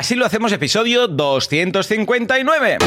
Así lo hacemos episodio 259.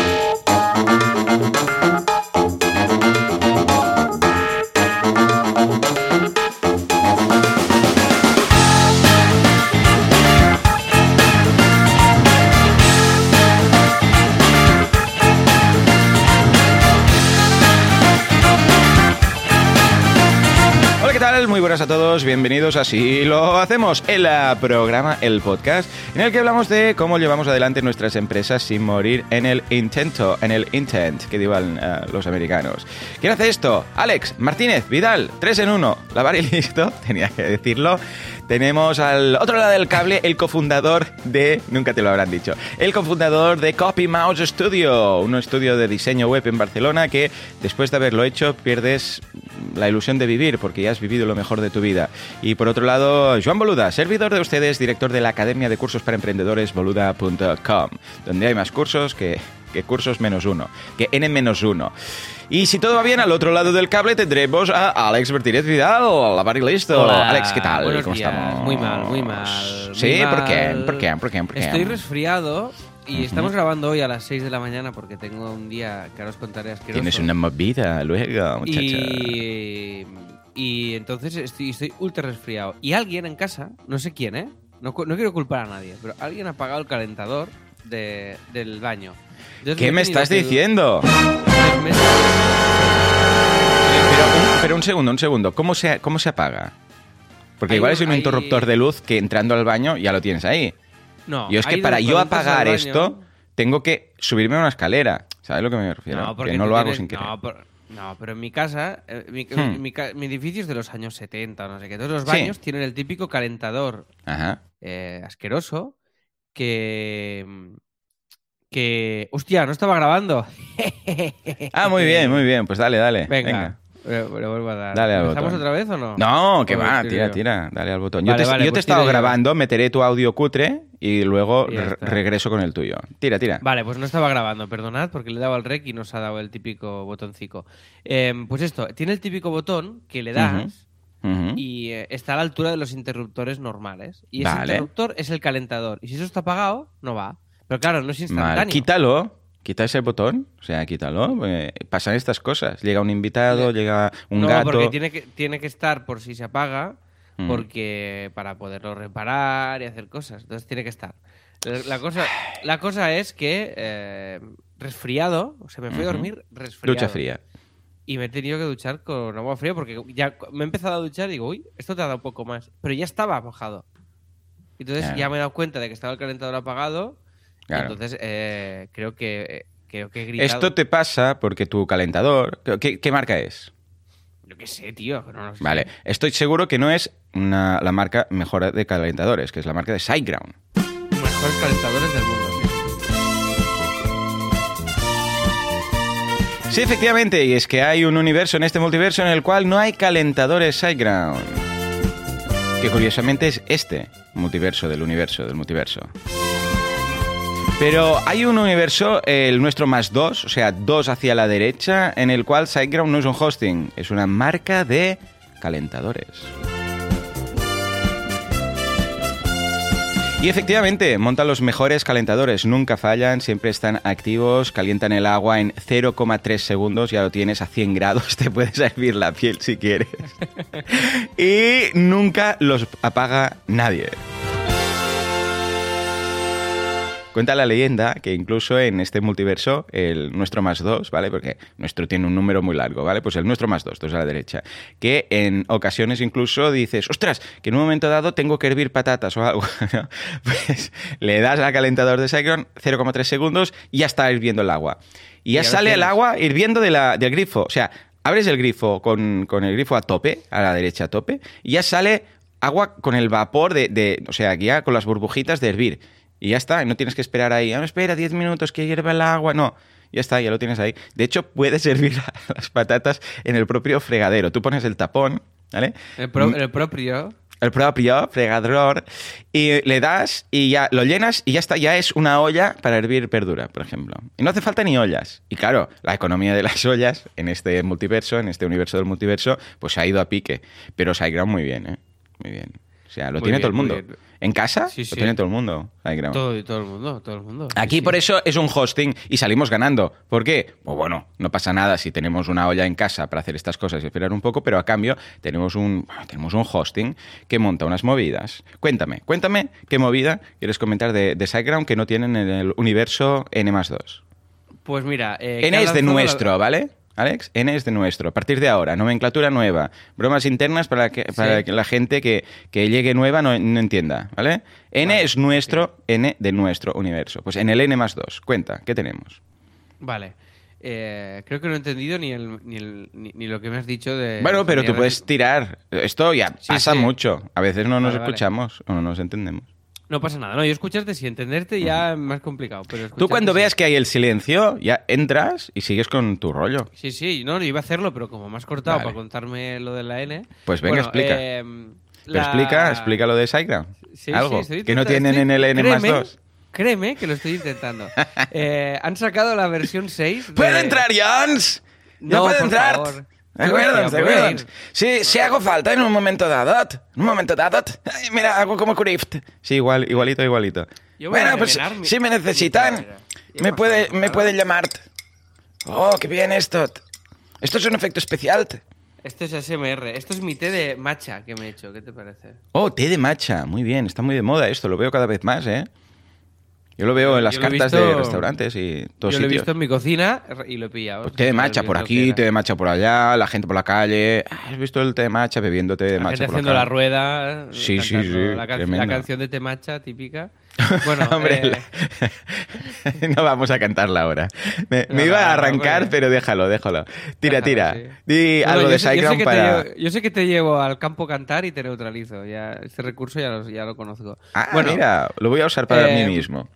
Buenas a todos, bienvenidos a Así lo hacemos, el programa, el podcast, en el que hablamos de cómo llevamos adelante nuestras empresas sin morir en el intento, en el intent, que digan eh, los americanos. ¿Quién hace esto? Alex, Martínez, Vidal, tres en uno, lavar y listo, tenía que decirlo. Tenemos al otro lado del cable el cofundador de, nunca te lo habrán dicho, el cofundador de Copy Mouse Studio, un estudio de diseño web en Barcelona que después de haberlo hecho pierdes la ilusión de vivir porque ya has vivido lo mejor de tu vida. Y por otro lado, Joan Boluda, servidor de ustedes, director de la Academia de Cursos para Emprendedores boluda.com, donde hay más cursos que, que cursos menos uno, que n menos uno. Y si todo va bien, al otro lado del cable tendremos a Alex Martínez Vidal, la y listo. Hola, Alex, ¿qué tal? buenos ¿Cómo días. estamos? Muy mal, muy mal, ¿Sí? muy ¿Por qué? mal. ¿Por qué? ¿Por qué? ¿Por qué? Estoy resfriado y estamos grabando hoy a las 6 de la mañana porque tengo un día que ahora os contaré asqueroso. Tienes una movida luego, muchacha. y, y entonces estoy, estoy ultra resfriado. Y alguien en casa, no sé quién, ¿eh? No, no quiero culpar a nadie, pero alguien ha apagado el calentador de- del baño. ¿Qué me estás que- diciendo? Pero un, pero un segundo, un segundo. ¿Cómo se, cómo se apaga? Porque Hay igual es un hay- interruptor de luz que entrando al baño ya lo tienes ahí. No, Yo es que para yo apagar baño- esto, tengo que subirme a una escalera. ¿Sabes a lo que me refiero? No, porque que no lo hago tienes- sin querer. No, pero, no, pero en mi casa, eh, mi, Hmm. mi edificio es de los años 70, no sé qué. Todos los Sí. baños tienen el típico calentador Ajá. eh, asqueroso que... que... Hostia, no estaba grabando. Ah, muy bien, muy bien. Pues dale, dale. Venga, Le, le vuelvo a dar. Dale al ¿Empezamos botón. otra vez o no? No, que va, tira, tira, dale al botón. Vale, yo te, vale, yo te he pues estado yo. grabando, meteré tu audio cutre y luego Y regreso con el tuyo. Tira, tira. Vale, pues no estaba grabando, perdonad, porque le he dado al rec y nos ha dado el típico botoncico. Em, pues esto, tiene el típico botón que le das Y eh, está a la altura de los interruptores normales. Y ese Vale. interruptor es el calentador. Y si eso está apagado, no va. Pero claro, no es instantáneo. Quítalo. Quita ese botón, o sea, quítalo. pasan estas cosas. Llega un invitado, Le- llega un no, gato. porque tiene que, tiene que estar por si se apaga, Mm. porque para poderlo reparar y hacer cosas. Entonces tiene que estar. La, cosa, la cosa es que eh, resfriado, o sea, me fui a dormir resfriado. Ducha fría. Y me he tenido que duchar con agua fría porque ya me he empezado a duchar y digo, uy, esto te ha dado un poco más. Pero ya estaba mojado. Entonces Claro. ya me he dado cuenta de que estaba el calentador apagado. Claro. entonces eh, creo que eh, creo que he gritado. Esto te pasa porque tu calentador. ¿Qué, qué marca es? Yo qué sé, tío. No lo sé. Vale, estoy seguro que no es una- la marca mejor de calentadores, que es la marca de SiteGround. Mejores calentadores del mundo, sí. Sí, efectivamente, y es que hay un universo en este multiverso en el cual no hay calentadores SiteGround. Que curiosamente es este multiverso del universo del multiverso. Pero hay un universo, el nuestro más dos, o sea, dos hacia la derecha, en el cual SiteGround no es un hosting, es una marca de calentadores. Y efectivamente, montan los mejores calentadores, nunca fallan, siempre están activos, calientan el agua en 0,3 segundos, ya lo tienes a 100 grados, te puedes hervir la piel si quieres. y nunca los apaga nadie. Cuenta la leyenda que incluso en este multiverso, el nuestro más dos, ¿vale? Porque nuestro tiene un número muy largo, ¿vale? Pues el nuestro más dos, dos a la derecha. Que en ocasiones incluso dices, ostras, que en un momento dado tengo que hervir patatas o algo. ¿no? Pues le das al calentador de Cyclone 0,3 segundos y ya está hirviendo el agua. Y ya, sale el agua hirviendo de la- del grifo. O sea, abres el grifo con, con el grifo a tope, a la derecha a tope, y ya sale agua con el vapor de, de- o sea, ya con las burbujitas de hervir. Y ya está, y no tienes que esperar ahí, ah, espera 10 minutos que hierva el agua, no. Ya está, ya lo tienes ahí. De hecho, puedes hervir las patatas en el propio fregadero. Tú pones el tapón, ¿vale? El, pro- Mm, el propio. el propio fregador y le das y ya lo llenas y ya está, ya es una olla para hervir verdura, por ejemplo. Y no hace falta ni ollas. Y claro, la economía de las ollas en este multiverso, en este universo del multiverso, pues ha ido a pique. Pero SiteGround muy bien, ¿eh? Muy bien. Sea, lo Muy tiene bien, todo el mundo. En casa Sí, sí. lo tiene todo el mundo. SiteGround. Todo, todo el mundo, todo el mundo. Aquí sí. por eso es un hosting y salimos ganando. ¿Por qué? Pues bueno, no pasa nada si tenemos una olla en casa para hacer estas cosas y esperar un poco, pero a cambio tenemos un, tenemos un hosting que monta unas movidas. Cuéntame, cuéntame qué movida quieres comentar de, de SiteGround que no tienen en el universo N más 2. Pues mira... eh, N es de la- nuestro, ¿vale? Alex, N es de nuestro. A partir de ahora, nomenclatura nueva, bromas internas para que, para Sí. que la gente que, que llegue nueva no, no entienda, ¿vale? N Vale, es nuestro, N de nuestro universo. Pues en el N más 2, cuenta, ¿qué tenemos? Vale. Eh, creo que no he entendido ni, el, ni, el- ni, ni lo que me has dicho de... Bueno, pero tú puedes tirar. Esto ya Sí, pasa mucho. A veces no nos Vale, vale. escuchamos o no nos entendemos. No pasa nada, no, yo escucharte sí, entenderte ya es más complicado. Pero Tú cuando sí. veas que hay el silencio, ya entras y sigues con tu rollo. Sí, sí, no, yo iba a hacerlo, pero como me has cortado Vale. para contarme lo de la N... Pues venga, bueno, explica. eh, Pero la- explica, explica lo de SiteGround. Sí, Algo sí, que no tienen en el N más créeme, 2. Créeme que lo estoy intentando. Eh, han sacado la versión 6. de- ¿Puedo entrar, Jans? ¿Ya No, puedo por entrar? favor. ¿De acuerdo? Hostia, ¿De puedo acuerdo? ir. Sí, si hago falta en un momento dado. En un momento dado. Ay, mira, hago como Crift. Sí, igual, igualito, igualito. Yo voy a Bueno, pues revelar mi- si me necesitan, carrera. ¿Qué me, puede, me pueden llamar. Oh, qué bien esto. Esto es un efecto especial. Esto es ASMR. Esto es mi té de matcha que me he hecho. ¿Qué te parece? Oh, té de matcha. Muy bien, está muy de moda esto. Lo veo cada vez más, ¿eh? Yo lo veo en las he cartas de restaurantes y todos Yo lo he sitios. visto en mi cocina y lo he pillado. Pues té de matcha por aquí, té de matcha por allá, la gente por la calle. ¿Has visto el té de matcha bebiendo té de La matcha gente por haciendo la rueda. eh, Sí, sí, sí, La, can- tremendo. la canción de té matcha típica. Bueno, Hombre, eh, la- no vamos a cantarla ahora. Me, iba a no, arrancar, pero déjalo, déjalo. Tira, Déjalo, tira. sí. Di algo de te para... llevo- yo sé que te llevo al campo cantar y te neutralizo. Ya, este recurso ya lo, ya lo conozco. Ah, bueno, mira, lo voy a usar para eh, mí mismo.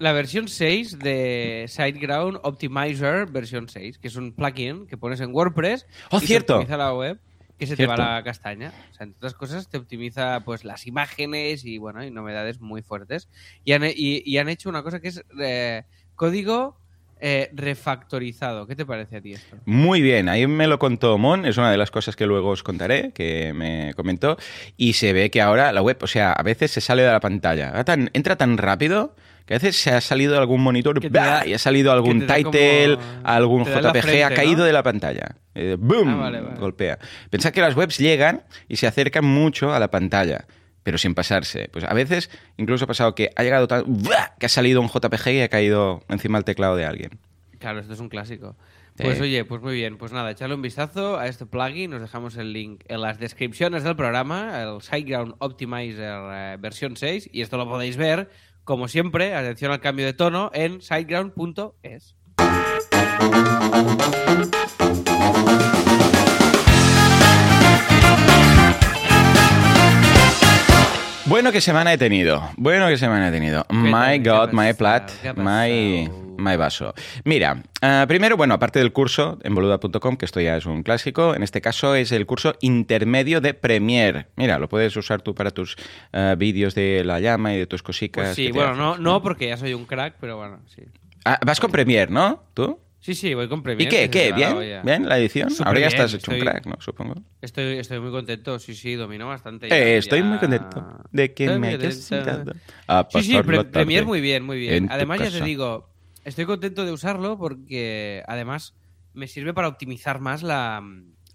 La versión 6 de SiteGround Optimizer versión 6, que es un plugin que pones en WordPress Oh, y te cierto. optimiza la web, que se Cierto. te va la castaña. O sea, entre otras cosas, te optimiza pues las imágenes y bueno, y novedades muy fuertes. Y han, y, y han hecho una cosa que es eh, código eh, refactorizado. ¿Qué te parece a ti esto? Muy bien, ahí me lo contó Mon, es una de las cosas que luego os contaré, que me comentó, y se ve que ahora la web, o sea, a veces se sale de la pantalla, tan- entra tan rápido que a veces se ha salido algún monitor y ha salido algún title, como- algún JPG, ha caído ¿no? de la pantalla. Eh, ¡Boom! Ah, vale, vale. Golpea. Pensad que las webs llegan y se acercan mucho a la pantalla. Pero sin pasarse. Pues a veces incluso ha pasado que ha llegado tan. que ha salido un JPG y ha caído encima del teclado de alguien. Claro, esto es un clásico. Sí. Pues oye, pues muy bien, pues nada, echarle un vistazo a este plugin, nos dejamos el link en las descripciones del programa, el SiteGround Optimizer eh, versión 6, y esto lo podéis ver, como siempre, atención al cambio de tono, en siteground.es. Bueno, qué semana he tenido. Bueno, qué semana he tenido. My God, my plat, ¿Qué ha my, my vaso. Mira, ah, primero, bueno, aparte del curso en boluda.com, que esto ya es un clásico, en este caso es el curso intermedio de Premiere. Mira, lo puedes usar tú para tus ah, vídeos de la llama y de tus cositas. Pues sí, bueno, no, no porque ya soy un crack, pero bueno, sí. Ah, vas con Premiere, ¿no? ¿Tú? Sí, sí, voy con ¿Y Premiere. qué? que ¿Qué? dado ¿Bien? ¿Bien la edición? Súper Ahora ya estás hecho un crack, ¿no? Supongo. Estoy, estoy muy contento, sí, sí, domino bastante. Eh, ya- estoy ya- muy contento de que Estoy me hayas a Sí, sí, Pre- Premiere muy bien, muy en bien. Además, ya te digo, estoy contento de usarlo porque además me sirve para optimizar más la,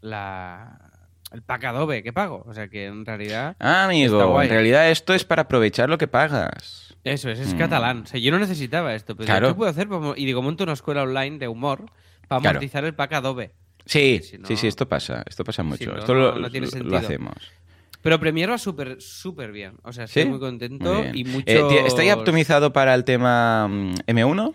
la el pack Adobe que pago. O sea que en realidad Ah, amigo, en realidad esto es para aprovechar lo que pagas. Eso es, es Mm. catalán. O sea, yo no necesitaba esto, pero Claro. ¿qué puedo hacer? Y digo, monto una escuela online de humor para Claro. amortizar el pack Adobe. Sí, Si no- sí, sí, esto pasa, esto pasa mucho. no, esto lo, no tiene lo- hacemos. Pero Premiere va súper, súper bien. O sea, estoy ¿Sí? muy contento y mucho... Eh, ¿Está ya optimizado para el tema mm, M1?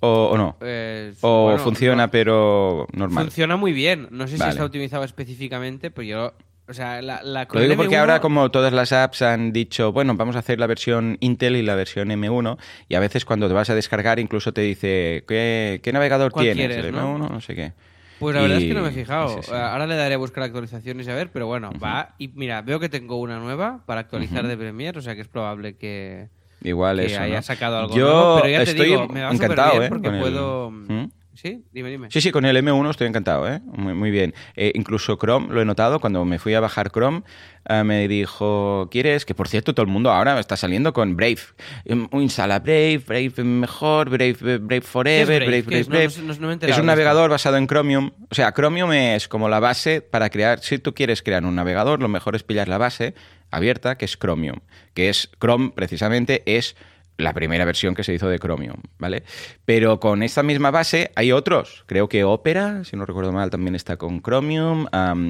¿O, o no? Eh, ¿O bueno, funciona pero normal? Funciona muy bien. No sé si Vale. está optimizado específicamente, pero yo... O sea, la, la con Lo digo porque M1 ahora como todas las apps han dicho, bueno, vamos a hacer la versión Intel y la versión M1 y a veces cuando te vas a descargar incluso te dice, ¿qué, qué navegador ¿Cuál tienes? quieres, ¿El no? M1? No sé qué. Pues la verdad Y- es que no me he fijado. sí, sí. Ahora le daré a buscar actualizaciones y a ver, pero bueno, va. Y mira, veo que tengo una nueva para actualizar de Premiere, o sea que es probable que, Igual que eso, haya ¿no? sacado algo Yo nuevo. Pero ya te estoy digo, me va encantado, bien ¿eh? porque con el- puedo, ¿Mm? ¿Sí? Dime, dime. Sí, sí, con el M1 estoy encantado, ¿eh? Muy, muy bien. Eh, incluso Chrome, lo he notado, cuando me fui a bajar Chrome, eh, me dijo, ¿quieres? Que por cierto, todo el mundo ahora está saliendo con Brave. Em, Instala Brave, Brave mejor, Brave, Brave Forever, ¿Qué Brave, Brave? ¿Qué Brave, es? No, no no- es un navegador basado en Chromium. O sea, Chromium es como la base para crear, si tú quieres crear un navegador, lo mejor es pillar la base abierta, que es Chromium, que es Chrome precisamente es la primera versión que se hizo de Chromium, ¿vale? Pero con esta misma base hay otros. Creo que Opera, si no recuerdo mal, también está con Chromium.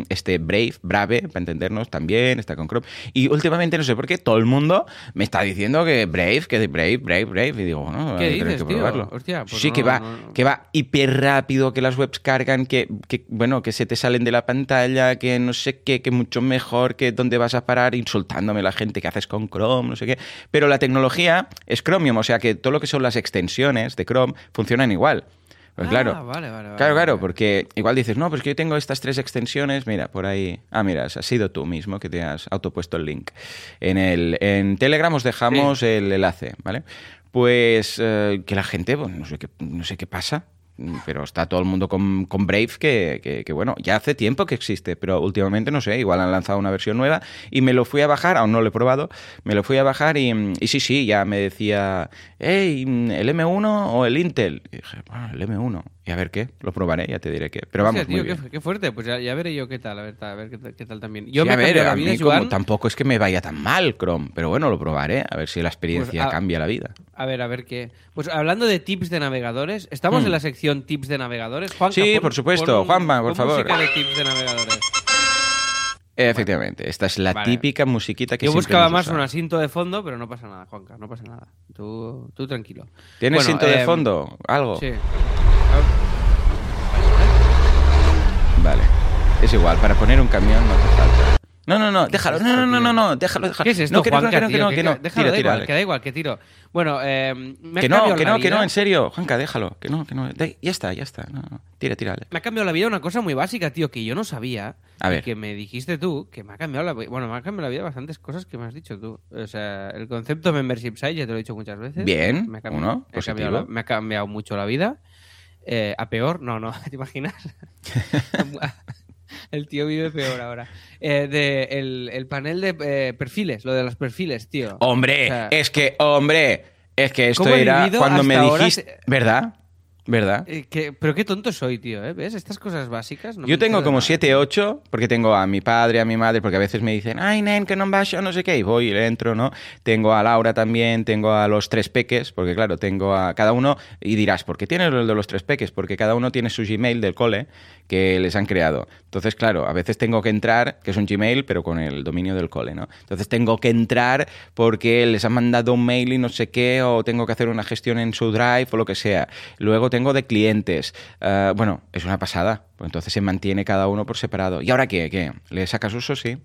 este Brave, Brave, para entendernos, también está con Chrome. Y últimamente, no sé por qué, todo el mundo me está diciendo que Brave, que de Brave, Brave, Brave. Y digo, bueno, ¿Qué dices, que tío? probarlo. Hostia, pues sí, no, que, va, no, no. que va hiper rápido, que las webs cargan, que, que, bueno, que se te salen de la pantalla, que no sé qué, que mucho mejor, que dónde vas a parar insultándome la gente que haces con Chrome, no sé qué. Pero la tecnología es Chromium, o sea que todo lo que son las extensiones de Chrome funcionan igual. Pues Ah, claro. vale, vale, vale, Claro, claro, porque igual dices, no, pues que yo tengo estas tres extensiones, mira, por ahí. Ah, mira, has sido tú mismo que te has autopuesto el link. En, el, en Telegram os dejamos el enlace, ¿vale? Pues eh, que la gente, pues, no sé qué, no sé qué pasa, pero está todo el mundo con, con Brave, que, que- que, bueno, ya hace tiempo que existe, pero últimamente no sé, igual han lanzado una versión nueva y me lo fui a bajar, aún no lo he probado, me lo fui a bajar y, y sí, sí, ya me decía, hey, ¿el M1 o el Intel? Y dije, bueno, el M1. Y a ver qué, lo probaré, ya te diré qué. Pero vamos, Hostia, muy tío, bien. qué, qué fuerte. Pues ya, ya veré yo qué tal, a ver, a ver qué, tal- qué tal también. Yo Sí, me a ver, a mí como Joan. tampoco es que me vaya tan mal Chrome, pero bueno, lo probaré, a ver si la experiencia Pues, a- cambia la vida. A ver, a ver qué. Pues hablando de tips de navegadores, estamos Hmm. en la sección tips de navegadores. Juanca, Sí, pon- por supuesto. Juanma, por favor. música de tips de navegadores. Efectivamente, esta es la Vale. típica musiquita que Yo buscaba más usado. un asiento de fondo, pero no pasa nada, Juanca, no pasa nada. Tú, tú tranquilo. ¿Tienes Bueno, de em, fondo? ¿Algo? Sí. Vale. Es igual, para poner un camión no hace falta. No, no, no, déjalo. No, no, no, no, no, déjalo, déjalo. ¿Qué es esto, no, que no, Juanca, que no, que no, Que- no. Déjalo, Tira, da tira, igual, que da igual, que tiro. Bueno, eh, me Que no, cambiado que no, que no, en serio. Juanca, déjalo. Que no, que no. De- ya está, ya está. No, no. Tira, tira. Me ha cambiado la vida una cosa muy básica, tío, que yo no sabía. A ver. y Que me dijiste tú, que me ha cambiado la vida. Bueno, me ha cambiado la vida bastantes cosas que me has dicho tú. O sea, el concepto membership site, ya te lo he dicho muchas veces. Bien, me ha uno, me ha positivo. cambiado la- me ha cambiado mucho la vida. Eh, ¿A peor? No, no, ¿te imaginas? el tío vive peor ahora. Eh, de el, el panel de eh, perfiles, lo de los perfiles, tío. Hombre, O sea, es que, hombre, es que esto ¿Cómo he era cuando me ahora? dijiste. ¿Verdad? ¿Verdad? eh, que- pero qué tonto soy, tío, ¿eh? ¿Ves? Estas cosas básicas. no Yo tengo como nada. 7, 8, porque tengo a mi padre, a mi madre, porque a veces me dicen, ay, nen, que no vas no sé qué, y voy y le entro, ¿no? Tengo a Laura también, tengo a los tres peques, porque claro, tengo a cada uno, y dirás, ¿por qué tienes el de los tres peques? Porque cada uno tiene su Gmail del cole que les han creado. Entonces, claro, a veces tengo que entrar, que es un Gmail, pero con el dominio del cole, ¿no? Entonces tengo que entrar porque les han mandado un mail y no sé qué, o tengo que hacer una gestión en su Drive o lo que sea. Luego tengo de clientes. Ah, bueno, es una pasada. Pues entonces se mantiene cada uno por separado. ¿Y ahora qué? ¿Qué? ¿Le sacas uso? Sí.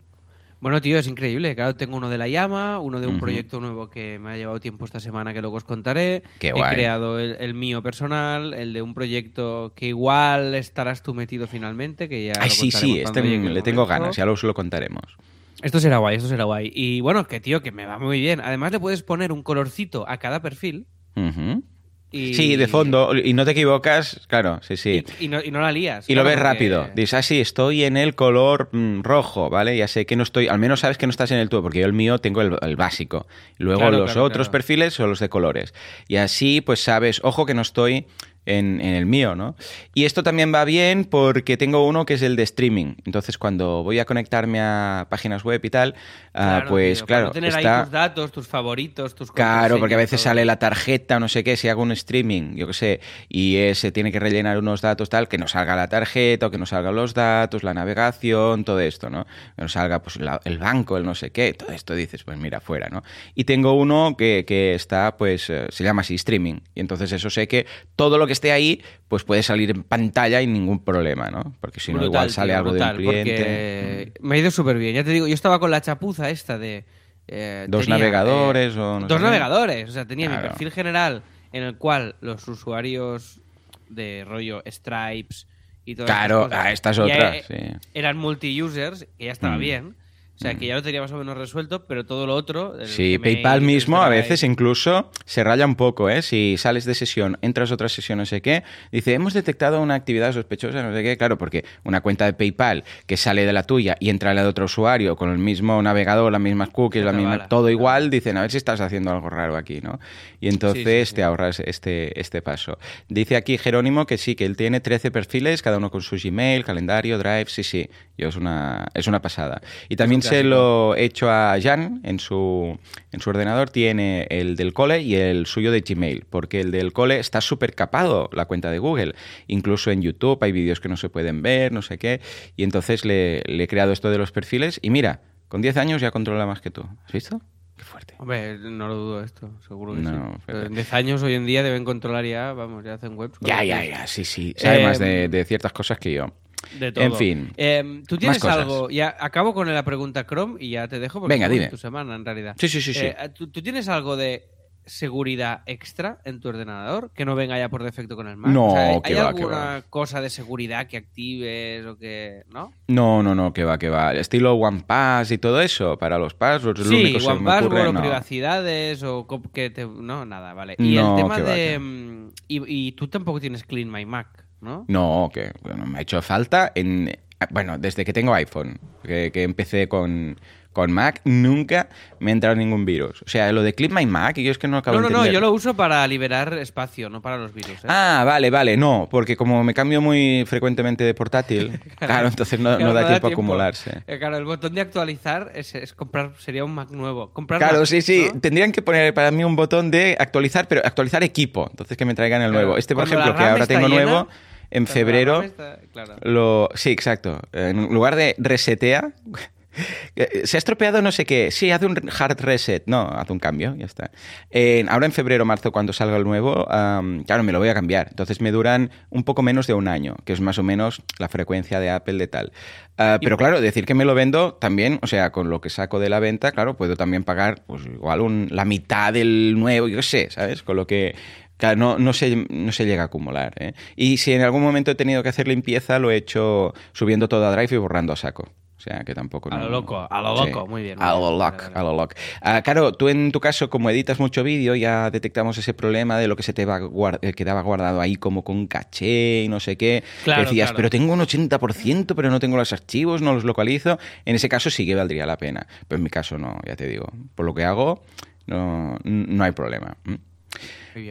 Bueno, tío, es increíble. Claro, tengo uno de la llama, uno de un proyecto nuevo que me ha llevado tiempo esta semana que luego os contaré. Qué He guay. creado el, el mío personal, el de un proyecto que igual estarás tú metido finalmente, que ya Ay, lo sí, sí, este le tengo ganas, ya os lo contaremos. Esto será guay, esto será guay. Y bueno, que tío, que me va muy bien. Además le puedes poner un colorcito a cada perfil. Ujú. Y... Sí, de fondo, y no te equivocas, claro, sí, sí. Y, y no, y no la lías. Y lo ves porque- rápido. Dices, ah, sí, estoy en el color mm, rojo, ¿vale? Ya sé que no estoy, al menos sabes que no estás en el tuyo, porque yo el mío tengo el, el básico. Luego Claro, los claro, otros perfiles son los de colores. Y así, pues sabes, ojo que no estoy en, en el mío, ¿no? Y esto también va bien porque tengo uno que es el de streaming. Entonces, cuando voy a conectarme a páginas web y tal, ah, Claro, pues tío, claro, tener está... ahí tus datos, tus favoritos, tus Claro, porque a veces todo. sale la tarjeta, no sé qué, si hago un streaming, yo qué sé, y ese tiene que rellenar unos datos tal, que no salga la tarjeta o que no salgan los datos, la navegación, todo esto, ¿no? Que no salga pues la- el banco, el no sé qué, todo esto dices, pues mira, fuera, ¿no? Y tengo uno que, que está, pues, eh, se llama así streaming, y entonces eso sé que todo lo que esté ahí, pues puede salir en pantalla y ningún problema, ¿no? Porque si no, igual sale tío, algo brutal, de un cliente. Me ha ido súper bien. Ya te digo, yo estaba con la chapuza esta de. eh, Dos tenía, navegadores eh, o no Dos navegadores. O sea, tenía mi perfil general en el cual los usuarios de rollo Stripes y todas Claro, estas cosas ah, esta es ya otra, e- sí. eran multi-users, que ya estaba Mm. bien. O sea, que ya lo tenía más o menos resuelto, pero todo lo otro... Sí, PayPal mismo a veces incluso se raya un poco, ¿eh? Si sales de sesión, entras a otra sesión, no sé qué, dice, hemos detectado una actividad sospechosa, no sé qué, claro, porque una cuenta de PayPal que sale de la tuya y entra en la de otro usuario con el mismo navegador, las mismas cookies, la misma, bala. todo igual, dicen, a ver si estás haciendo algo raro aquí, ¿no? Y entonces Sí, sí, sí. te ahorras este, este paso. Dice aquí Jerónimo que sí, que él tiene 13 perfiles, cada uno con su Gmail, calendario, Drive, sí, sí, yo es una, es una pasada. Y también se lo he hecho a Jan en su, en su ordenador, tiene el del cole y el suyo de Gmail, porque el del cole está súper capado, la cuenta de Google. Incluso en YouTube hay vídeos que no se pueden ver, no sé qué, y entonces le, le he creado esto de los perfiles y mira, con 10 años ya controla más que tú. ¿Has visto? Qué fuerte. Hombre, no lo dudo esto, seguro que No, sí. pero- En 10 años hoy en día deben controlar ya, vamos, ya hacen webs. Ya, ya, ya, sí, sí. Sabe Eh, más de, de ciertas cosas que yo. De todo. En fin. Eh, Tú tienes algo, ya acabo con la pregunta Chrome y ya te dejo porque Venga, dime. tu semana en realidad. Sí, sí, sí, sí. Eh, ¿tú, tú tienes algo de seguridad extra en tu ordenador que no venga ya por defecto con el Mac? No, O sea, ¿hay, va, alguna cosa de seguridad que actives o que no? No, no, no, que va, que va. Estilo OnePass y todo eso, para los passwords, es lo Sí, único que se me OnePassword ocurre, o no. privacidades o que te... No, nada, vale. Y No, el tema que va, de... mm, Y, y tú tampoco tienes Clean My Mac, ¿no? No, que bueno, me ha hecho falta en... Bueno, desde que tengo iPhone, que, que empecé con, con Mac, nunca me ha entrado ningún virus. O sea, lo de Clip My Mac, yo es que no acabo No, no, de no, entender. yo lo uso para liberar espacio, no para los virus. ¿eh? Ah, vale, vale, no, porque como me cambio muy frecuentemente de portátil, claro, entonces no, Claro, no da no tiempo a acumularse. Eh, claro, el botón de actualizar es, es comprar, sería un Mac nuevo. Comprar Claro, Mac, sí, sí. ¿no? Tendrían que poner para mí un botón de actualizar, pero actualizar equipo. Entonces que me traigan el Claro, nuevo. Este, por cuando ejemplo, que ahora tengo llena, nuevo, en febrero, RAM está- claro. lo... Sí, exacto. En lugar de resetea, se ha estropeado no sé qué. Sí, hace un hard reset. No, hace un cambio, ya está. Eh, ahora en febrero, marzo, cuando salga el nuevo, claro, me lo voy a cambiar. Entonces me duran un poco menos de un año, que es más o menos la frecuencia de Apple de tal. Ah, pero claro, decir que me lo vendo también, o sea, con lo que saco de la venta, claro, puedo también pagar pues igual un- la mitad del nuevo, yo qué sé, ¿sabes? Con lo que Claro, no, no, se, no se llega a acumular. ¿eh? Y si en algún momento he tenido que hacer limpieza, lo he hecho subiendo todo a Drive y borrando a saco. O sea, que tampoco... A no- lo loco, a lo Sí. loco, muy bien, muy A lo loco, a lo loco. Ah, claro, tú en tu caso, como editas mucho vídeo, ya detectamos ese problema de lo que se te va guar- eh, quedaba guardado ahí como con caché y no sé qué. Claro, decías, claro. pero tengo un 80%, pero no tengo los archivos, no los localizo. En ese caso sí que valdría la pena. Pero en mi caso no, ya te digo. Por lo que hago, no, no hay problema.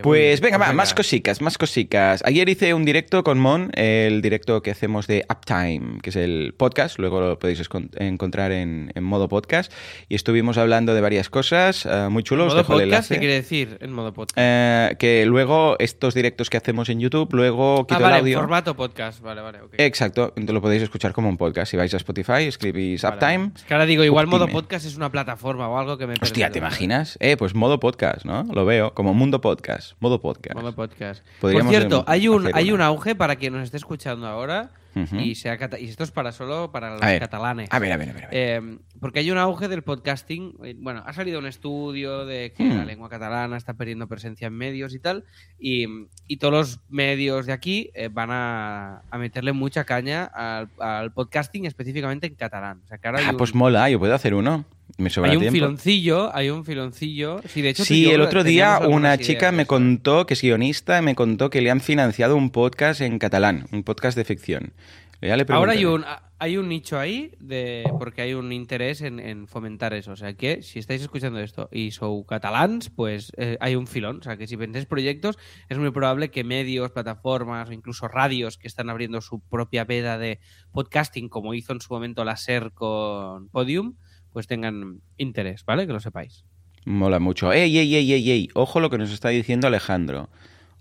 Pues venga, va, Pues más cositas, más cositas. Ayer hice un directo con Mon, el directo que hacemos de Uptime, que es el podcast, luego lo podéis encontrar en, en modo podcast, y estuvimos hablando de varias cosas eh, muy ¿En chulos. modo podcast? ¿Qué quiere decir en modo podcast? Eh, que luego estos directos que hacemos en YouTube, luego quito ah, vale, el audio. formato podcast. Vale, vale, ok. Exacto, entonces lo podéis escuchar como un podcast. Si vais a Spotify, escribís Vale. Uptime. Es que ahora digo, igual modo Uptime. podcast es una plataforma o algo que me Hostia, perdido, ¿te imaginas? Eh, pues modo podcast, ¿no? Lo veo, como mundo podcast, modo podcast. Modo podcast. Podríamos, Por cierto, em, hay un, hay un auge para quien nos esté escuchando ahora y sea y esto es para solo para los A catalanes. a ver, a ver, a ver. a ver. Eh, porque hay un auge del podcasting. eh, Bueno, ha salido un estudio de que Hmm. la lengua catalana está perdiendo presencia en medios y tal. Y, y todos los medios de aquí eh, van a, a meterle mucha caña al, al podcasting, específicamente en catalán. O sea, que ahora hay Ah, un, pues mola, yo puedo hacer uno. Me sobra hay un tiempo. filoncillo, hay un filoncillo. Sí, de hecho, y Sí, el otro día una chica me contó, que es guionista, me contó que le han financiado un podcast en catalán, un podcast de ficción. Ya le Ahora hay un, hay un nicho ahí de, porque hay un interés en, en fomentar eso. O sea que si estáis escuchando esto y sou catalans, pues eh, hay un filón. O sea que si pensáis proyectos, es muy probable que medios, plataformas o incluso radios que están abriendo su propia veda de podcasting, como hizo en su momento la SER con Podium, pues tengan interés, ¿vale? Que lo sepáis. Mola mucho. ¡Ey, ey, ey, ey, ey! Ojo lo que nos está diciendo Alejandro.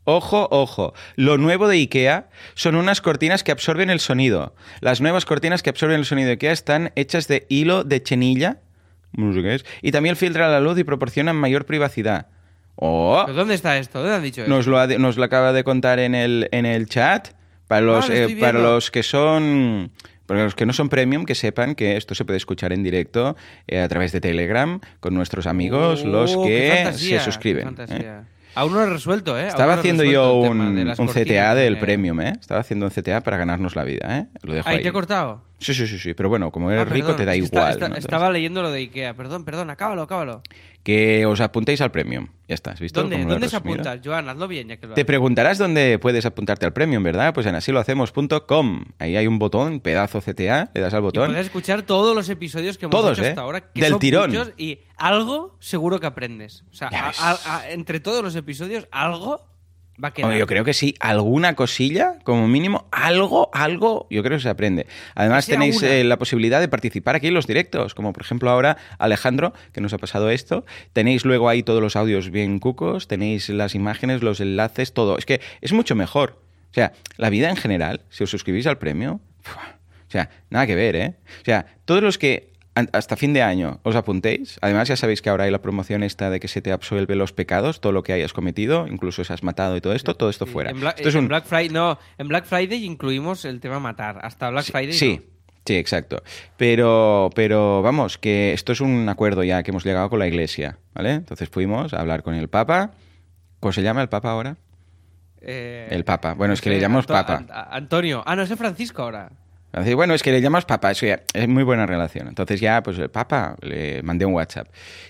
Ojo, ojo. Lo nuevo de IKEA son unas cortinas que absorben el sonido. Las nuevas cortinas que absorben el sonido de IKEA están hechas de hilo de chenilla. No sé qué es. Y también filtran la luz y proporcionan mayor privacidad. ¡Oh! ¿Pero ¿Dónde está esto? ¿Dónde han dicho eso? Nos lo, ha de- nos lo acaba de contar en el, en el chat. Para los, Ah, lo eh, para los que son. Para los que no son premium, que sepan que esto se puede escuchar en directo eh, a través de Telegram con nuestros amigos, los Oh, qué que fantasía, se suscriben. ¿eh? Aún no lo he resuelto, ¿eh? Estaba no haciendo yo un, de CTA del de- premium, ¿eh? Estaba haciendo un CTA para ganarnos la vida, ¿eh? Lo dejo Ahí ahí. te he cortado. Sí, sí, sí, sí. Pero bueno, como eres Ah, rico perdón, te da igual. está- ¿no? está- estaba leyendo lo de Ikea. Perdón, perdón, acábalo, acábalo. Que os apuntéis al premium. Ya está, ¿has visto? ¿Dónde, ¿dónde se apunta? Joan, hazlo bien, ya que lo Te preguntarás dónde puedes apuntarte al premium, ¿verdad? Pues en asilohacemos.com. Ahí hay un botón, pedazo CTA, le das al Y botón. puedes escuchar todos los episodios que hemos Todos, hecho ¿eh? hasta ahora. Que Del son tirón. muchos, y algo seguro que aprendes. O sea, Ya a- ves. a- a- entre todos los episodios, algo va a quedar. Hombre, yo creo que sí, alguna cosilla, como mínimo, algo, algo, yo creo que se aprende. Además tenéis eh, la posibilidad de participar aquí en los directos, como por ejemplo ahora Alejandro, que nos ha pasado esto. Tenéis luego ahí todos los audios bien cucos, tenéis las imágenes, los enlaces, todo. Es que es mucho mejor. O sea, la vida en general, si os suscribís al premio, o sea, nada que ver, ¿eh? O sea, todos los que hasta fin de año os apuntéis. Además, ya sabéis que ahora hay la promoción esta de que se te absuelve los pecados, todo lo que hayas cometido, incluso si has matado y todo esto, todo esto Sí, fuera. En, Bla- Esto es en un- Black Friday, no, en Black Friday incluimos el tema matar. Hasta Black Friday. Sí, no. sí, exacto. Pero, pero vamos, que esto es un acuerdo ya que hemos llegado con la iglesia, ¿vale? Entonces fuimos a hablar con el Papa. ¿Cómo se llama el Papa ahora? Eh, El Papa. Bueno, es que le sé, llamamos Anto- Papa. Antonio. Ah, no, es de Francisco ahora. Bueno, es que le llamamos Papa, eso ya es muy buena relación. Entonces ya, pues el Papa, le mandé un WhatsApp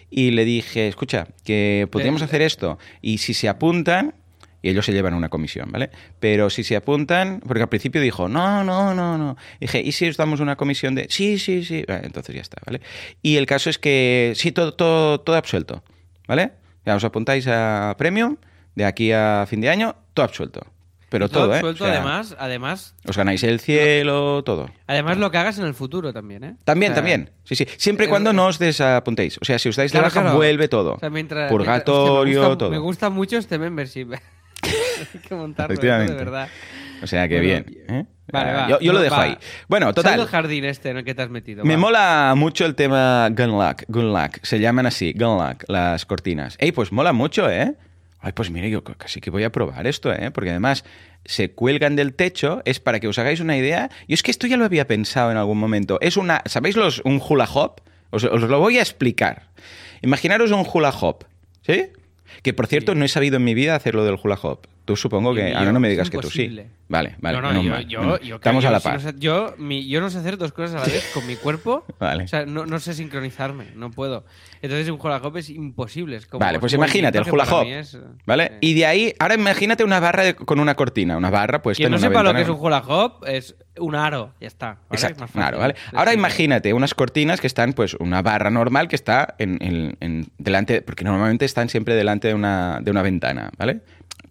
y le dije, escucha, que podríamos Le- hacer esto y si se apuntan, y ellos se llevan una comisión, ¿vale? Pero si se apuntan, porque al principio dijo, no, no, no, no. Dije, ¿y si os damos una comisión de, sí, sí, sí? Vale, entonces ya está, ¿vale? Y el caso es que, sí, todo, todo, todo absuelto, ¿vale? Ya os apuntáis a Premium, de aquí a fin de año, todo absuelto. Pero todo, ¿eh? absuelto, O sea, además, además, Os ganáis el cielo, todo. además lo que hagas en el futuro también, ¿eh? También, O sea, también. Sí, sí. Siempre y eh, cuando eh, no os desapuntéis. O sea, si os dais Claro, baja, claro. vuelve todo. O sea, mientras- Purgatorio, mientras- es que gusta, todo. Me gusta mucho este membership. Hay que montarlo, ¿eh? De verdad. O sea, que Bueno, bien. ¿eh? Vale, Ah, va. Yo, yo lo dejo va. ahí. Bueno, total. del jardín este en el que te has metido. Me va. mola mucho el tema Gunlock, Gunlock, se llaman así, Gunlock, las cortinas. Ey, pues mola mucho, ¿eh? Ay, pues mire, yo casi que voy a probar esto, ¿eh? Porque además se cuelgan del techo, es para que os hagáis una idea. Y es que esto ya lo había pensado en algún momento. Es una, ¿sabéis los, un hula hop? Os, os lo voy a explicar. Imaginaros un hula hop, ¿sí? Que por cierto, Sí. no he sabido en mi vida hacer lo del hula hop. Tú supongo que... yo, Ahora no me digas que tú sí. Vale, vale. no, no, yo, mal. yo, Estamos yo a la si no par. sé- yo, mi- yo no sé hacer dos cosas a la vez con mi cuerpo. Vale. O sea, no, no sé sincronizarme, no puedo. Entonces un hula hop es imposible. es como- Vale, es pues un imagínate el hula que hop. es, ¿Vale? eh. Y de ahí, ahora imagínate una barra de- con una cortina, una barra puesta Quien en no sepa lo que es un hula hop, es un aro, ya está. ¿vale? Exacto, Más claro, fácil. ¿vale? Ahora sí. imagínate unas cortinas que están, pues, una barra normal que está en, en- en- delante, porque normalmente están siempre delante de una, de una ventana, ¿vale?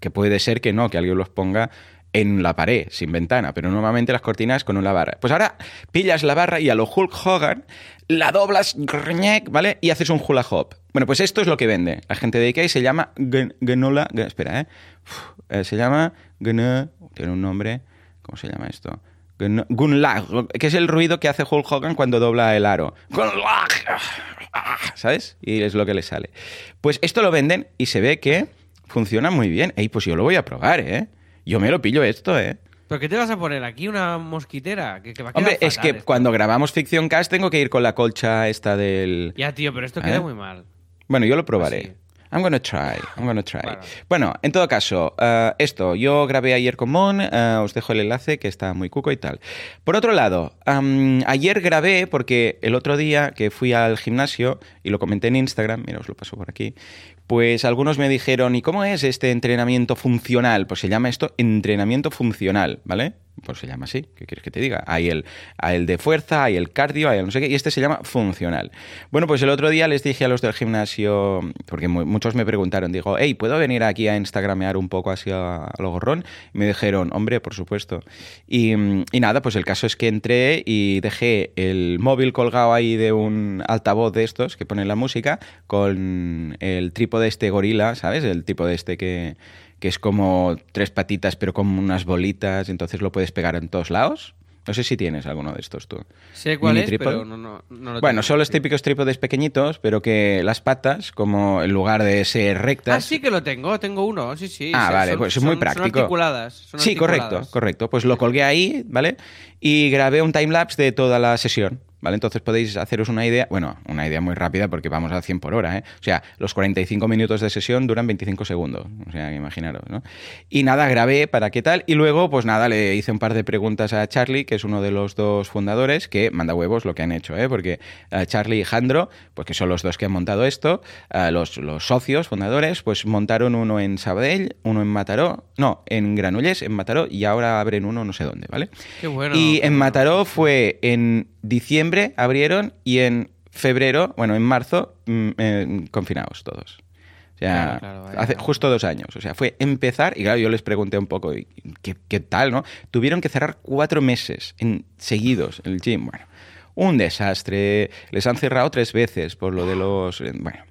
Que puede ser que no, que alguien los ponga en la pared, sin ventana, pero normalmente las cortinas con una barra. Pues ahora pillas la barra y a lo Hulk Hogan la doblas, ¿vale? Y haces un hula hop. Bueno, pues esto es lo que vende la gente de Ikea se llama. Gun- Espera, ¿eh? Se llama Gun- Tiene un nombre... ¿Cómo se llama esto? Gun- Gunlag, que es el ruido que hace Hulk Hogan cuando dobla el aro. Gunlag, ¿sabes? Y es lo que le sale. Pues esto lo venden y se ve que funciona muy bien. Ey, pues yo lo voy a probar, ¿eh? Yo me lo pillo esto, ¿eh? ¿Pero qué te vas a poner aquí? ¿Una mosquitera? Que, que va a Hombre, es que esto. cuando grabamos Ficción Cast tengo que ir con la colcha esta del... Ya, tío, pero esto ¿Eh? queda muy mal. Bueno, yo lo probaré. Así. I'm gonna try, I'm gonna try. Bueno. Bueno, en todo caso, eh, esto, yo grabé ayer con Mon, eh, os dejo el enlace que está muy cuco y tal. Por otro lado, ayer grabé porque el otro día que fui al gimnasio y lo comenté en Instagram, mira, os lo paso por aquí, pues algunos me dijeron, ¿y cómo es este entrenamiento funcional? Pues se llama esto entrenamiento funcional, ¿vale? Pues se llama así, ¿qué quieres que te diga? Hay el, hay el de fuerza, hay el cardio, hay el no sé qué, y este se llama funcional. Bueno, pues el otro día les dije a los del gimnasio, porque mu- muchos me preguntaron, digo, hey, ¿puedo venir aquí a instagramear un poco así a, a lo gorrón? Y me dijeron, hombre, por supuesto. Y, y nada, pues el caso es que entré y dejé el móvil colgado ahí de un altavoz de estos que pone la música con el trípode este gorila, ¿sabes? El tipo de este que, que es como tres patitas pero con unas bolitas, entonces lo puedes pegar en todos lados. No sé si tienes alguno de estos tú. Sé cuál Mini es, pero no, no, no lo Bueno, tengo, son los típicos trípodes pequeñitos, pero que las patas, como en lugar de ser rectas... Ah, sí que lo tengo, tengo uno, sí, sí. Ah, sí, vale, son- pues es muy son- práctico. Son articuladas. son Sí, correcto, correcto. Pues lo colgué ahí, ¿vale? Y grabé un timelapse de toda la sesión, ¿vale? Entonces podéis haceros una idea, bueno, una idea muy rápida porque vamos a 100 por hora, ¿eh? O sea, los 45 minutos de sesión duran 25 segundos, o sea, imaginaros, ¿no? Y nada, grabé para qué tal, y luego, pues nada, le hice un par de preguntas a Charlie, que es uno de los dos fundadores, que manda huevos lo que han hecho, ¿eh? Porque eh, Charlie y Jandro, pues que son los dos que han montado esto, eh, los, los socios fundadores, pues montaron uno en Sabadell, uno en Mataró, no, en Granollers, en Mataró, y ahora abren uno no sé dónde, ¿vale? Qué bueno. Y en. Mataró fue en diciembre, abrieron, y en febrero, bueno, en marzo, mm, eh, confinados todos. O sea, Claro, claro, vaya. hace justo dos años. O sea, fue empezar, y claro, yo les pregunté un poco, ¿y ¿qué, qué tal, no? Tuvieron que cerrar cuatro meses en, seguidos el gym. Bueno, un desastre. Les han cerrado tres veces por lo de los... Bueno,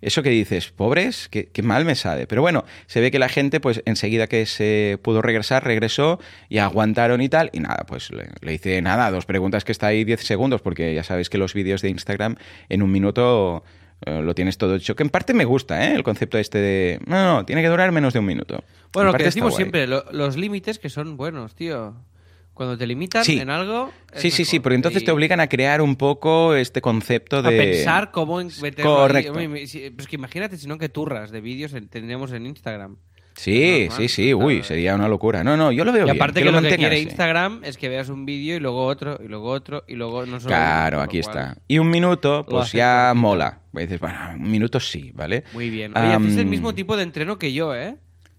eso que dices, pobres, qué, qué mal me sabe. Pero bueno, se ve que la gente, pues enseguida que se pudo regresar, regresó y aguantaron y tal. Y nada, pues le, le hice nada, dos preguntas que está ahí 10 segundos, porque ya sabéis que los vídeos de Instagram en un minuto eh, lo tienes todo hecho. Que en parte me gusta, ¿eh? El concepto este de. No, no, tiene que durar menos de un minuto. Bueno, En lo que decimos siempre, lo- los límites que son buenos, tío. Cuando te limitan Sí. en algo. Sí, sí, sí, porque entonces Y te obligan a crear un poco este concepto de. A pensar cómo ahí. Correcto. Pues que imagínate, si no, que turras de vídeos en- tendríamos en Instagram. Sí, sí, sí, uy, sería una locura. No, no, yo lo veo Y bien. aparte que que lo lo que quiere. Instagram es que veas un vídeo y luego otro, y luego otro, y luego no solo Claro, aquí cual- está. Y un minuto, pues ya mola. Pues dices, bueno, un minuto sí, ¿vale? Muy bien. Oye, haces el mismo tipo de entreno que yo, ¿eh?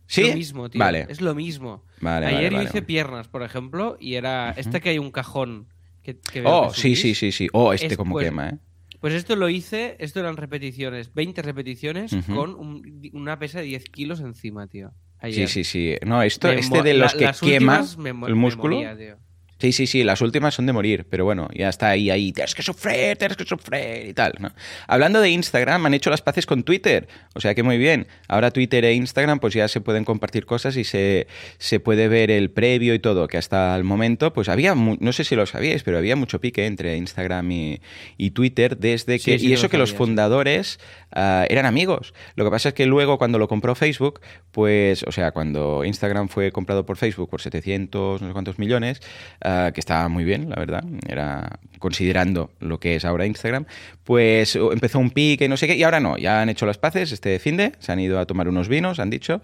¿Sí? Es lo mismo, tío. Vale. Es lo mismo. Vale, Ayer vale, yo hice piernas, por ejemplo, y era este que hay un cajón que, que veo Oh, que sí, sí, sí, sí. Oh, este Es, como pues, quema, ¿eh? Pues esto lo hice, esto eran repeticiones, 20 repeticiones con un- una pesa de 10 kilos encima, tío. Sí, Ayer. sí, sí. No, esto, Me este de los la- que quema el músculo. moría, tío. Sí, sí, sí, las últimas son de morir, pero bueno, ya está ahí, ahí, tienes que sufrir, tienes que sufrir y tal, ¿no? Hablando de Instagram, han hecho las paces con Twitter, o sea que muy bien. Ahora Twitter e Instagram pues ya se pueden compartir cosas y se, se puede ver el previo y todo, que hasta el momento pues había, mu- no sé si lo sabíais, pero había mucho pique entre Instagram y, y Twitter desde que... sí y eso lo que los fundadores ah, eran amigos. Lo que pasa es que luego cuando lo compró Facebook, pues, o sea, cuando Instagram fue comprado por Facebook por 700, no sé cuántos millones, ah, que estaba muy bien, la verdad, era considerando lo que es ahora Instagram, pues empezó un pique, no sé qué, y ahora no, ya han hecho las paces este fin de, se han ido a tomar unos vinos, han dicho.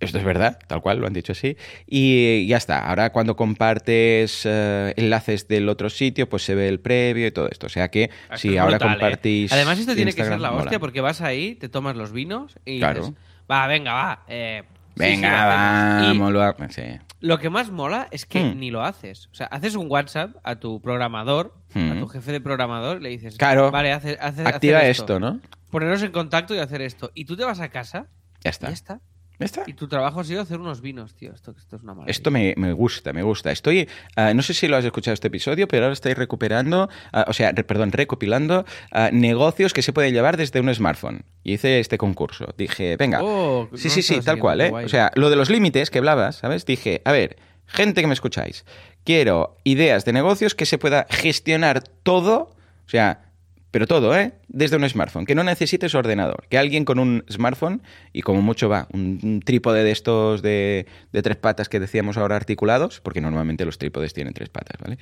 Esto es verdad, tal cual, lo han dicho así. Y ya está. Ahora cuando compartes eh, enlaces del otro sitio, pues se ve el previo y todo esto. O sea que Esto si ahora brutal, ¿eh? compartís. Además, esto tiene que ser la mola. hostia porque vas ahí, te tomas los vinos y Claro. dices, va, venga, va. eh, sí, sí, Venga, lo hacemos". Y vamos. lo- sí. Lo que más mola es que Hmm. ni lo haces. O sea, haces un WhatsApp a tu programador, a Hmm. tu jefe de programador, le dices, Claro. vale, hace, hace- Activa hacer esto, ¿no? Ponernos en contacto y hacer esto. Y tú te vas a casa, Ya y está. ya está. ¿Ya está? Y tu trabajo ha sido hacer unos vinos, tío. Esto, esto es una maravilla. Esto me, me gusta, me gusta. Estoy, ah, no sé si lo has escuchado este episodio, pero ahora estoy recuperando, ah, o sea, re- perdón, recopilando ah, negocios que se pueden llevar desde un smartphone. Y hice este concurso. Dije, venga, Oh, sí, no sí, sí, tal cual, ¿eh? guay. O sea, lo de los límites que hablabas, ¿sabes? Dije, a ver, gente que me escucháis, quiero ideas de negocios que se pueda gestionar todo, o sea, pero todo, ¿eh? Desde un smartphone, que no necesites ordenador, que alguien con un smartphone, y como mucho va, un, un trípode de estos de, de tres patas que decíamos ahora articulados, porque normalmente los trípodes tienen tres patas, ¿vale?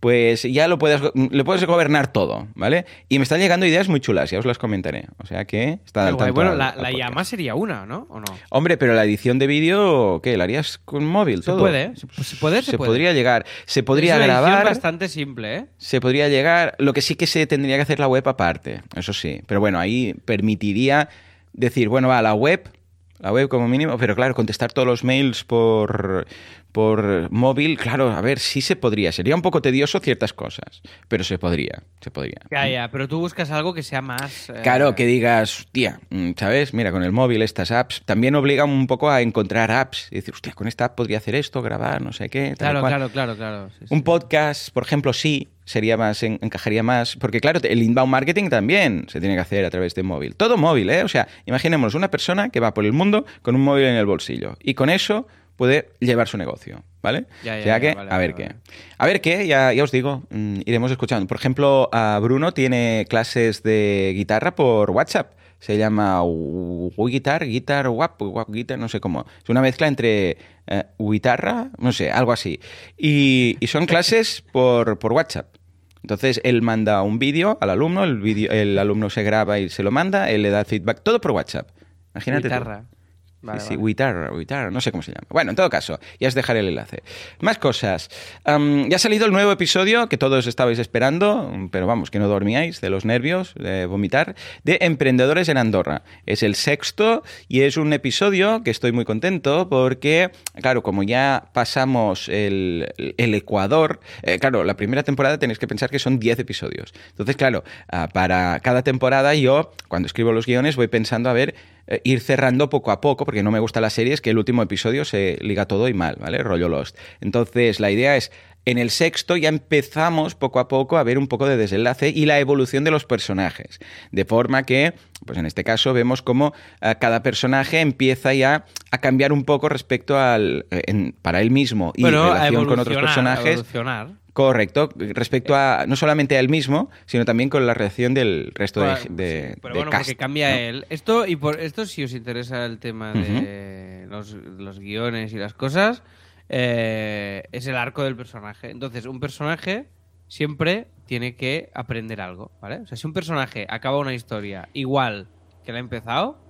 Pues ya lo puedes, le puedes gobernar todo, ¿vale? Y me están llegando ideas muy chulas, ya os las comentaré. O sea que está al tanto Bueno, al- la, al la llama sería una, ¿no? ¿O no? Hombre, pero la edición de vídeo, ¿qué? ¿La harías con móvil? Se todo? puede, ¿eh? Se, se puede, se, Se puede. podría llegar, se podría es una grabar, bastante simple, ¿eh? se podría llegar, lo que sí que se tendría que hacer la web aparte, eso sí, pero bueno, ahí permitiría decir, bueno, va, la web, la web como mínimo, pero claro, contestar todos los mails por, por móvil, claro, a ver, sí se podría, sería un poco tedioso ciertas cosas, pero se podría, se podría. Ya, ya, pero tú buscas algo que sea más... eh, Claro, que digas, tía, ¿sabes? Mira, con el móvil estas apps también obligan un poco a encontrar apps y decir, hostia, con esta app podría hacer esto, grabar, no sé qué. tal Claro, cual". claro, claro, claro. sí, Un sí. podcast, por ejemplo, sí, sería más, en- encajaría más, porque claro, el inbound marketing también se tiene que hacer a través de móvil. Todo móvil, ¿eh? O sea, imaginemos una persona que va por el mundo con un móvil en el bolsillo y con eso puede llevar su negocio, ¿vale? Ya, ya, o sea ya, que, vale, a ver vale, qué. vale. A ver qué, ya, ya os digo, mm, iremos escuchando. Por ejemplo, a Bruno tiene clases de guitarra por WhatsApp. Se llama Guitar, Guitar Wap, Wap Guitar, no sé cómo. Es una mezcla entre eh, guitarra, no sé, algo así. Y, y son clases por, por WhatsApp. Entonces él manda un vídeo al alumno, el, vídeo, el alumno se graba y se lo manda, él le da feedback, todo por WhatsApp. Imagínate. tú. Vale, sí, no sé cómo se llama. Bueno, en todo caso, ya os dejaré el enlace. Más cosas. Ya ha salido el nuevo episodio que todos estabais esperando, pero vamos, que no dormíais de los nervios, de vomitar, de Emprendedores en Andorra. Es el sexto y es un episodio que estoy muy contento porque, claro, como ya pasamos el, el Ecuador, eh, claro, la primera temporada tenéis que pensar que son 10 episodios. Entonces, claro, ah, para cada temporada yo, cuando escribo los guiones, voy pensando a ver eh, ir cerrando poco a poco, porque no me gusta la serie, es que el último episodio se liga todo y mal, ¿vale? Rollo Lost. Entonces, la idea es, en el sexto ya empezamos poco a poco a ver un poco de desenlace y la evolución de los personajes. De forma que, pues en este caso, vemos cómo eh, cada personaje empieza ya a cambiar un poco respecto al. eh, en- para él mismo y Bueno, relación con otros personajes. evolucionar. Correcto, respecto a no solamente a él mismo, sino también con la reacción del resto de, Bueno, de- sí, pero de bueno, cast, porque cambia ¿no? él. Esto, y por esto, si os interesa el tema de los, los guiones y las cosas, eh, es el arco del personaje. Entonces, un personaje siempre tiene que aprender algo, ¿vale? O sea, si un personaje acaba una historia igual que la ha empezado,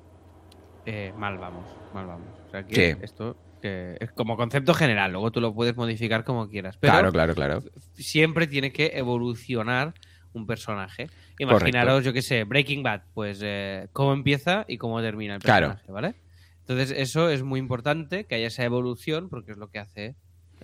eh, mal vamos, mal vamos. O sea, que Sí. esto que es como concepto general, luego tú lo puedes modificar como quieras. Pero Claro, claro, claro. siempre tiene que evolucionar un personaje. Imaginaros, yo qué sé, Breaking Bad, pues eh, cómo empieza y cómo termina el Claro. personaje, ¿vale? Entonces eso es muy importante, que haya esa evolución, porque es lo que hace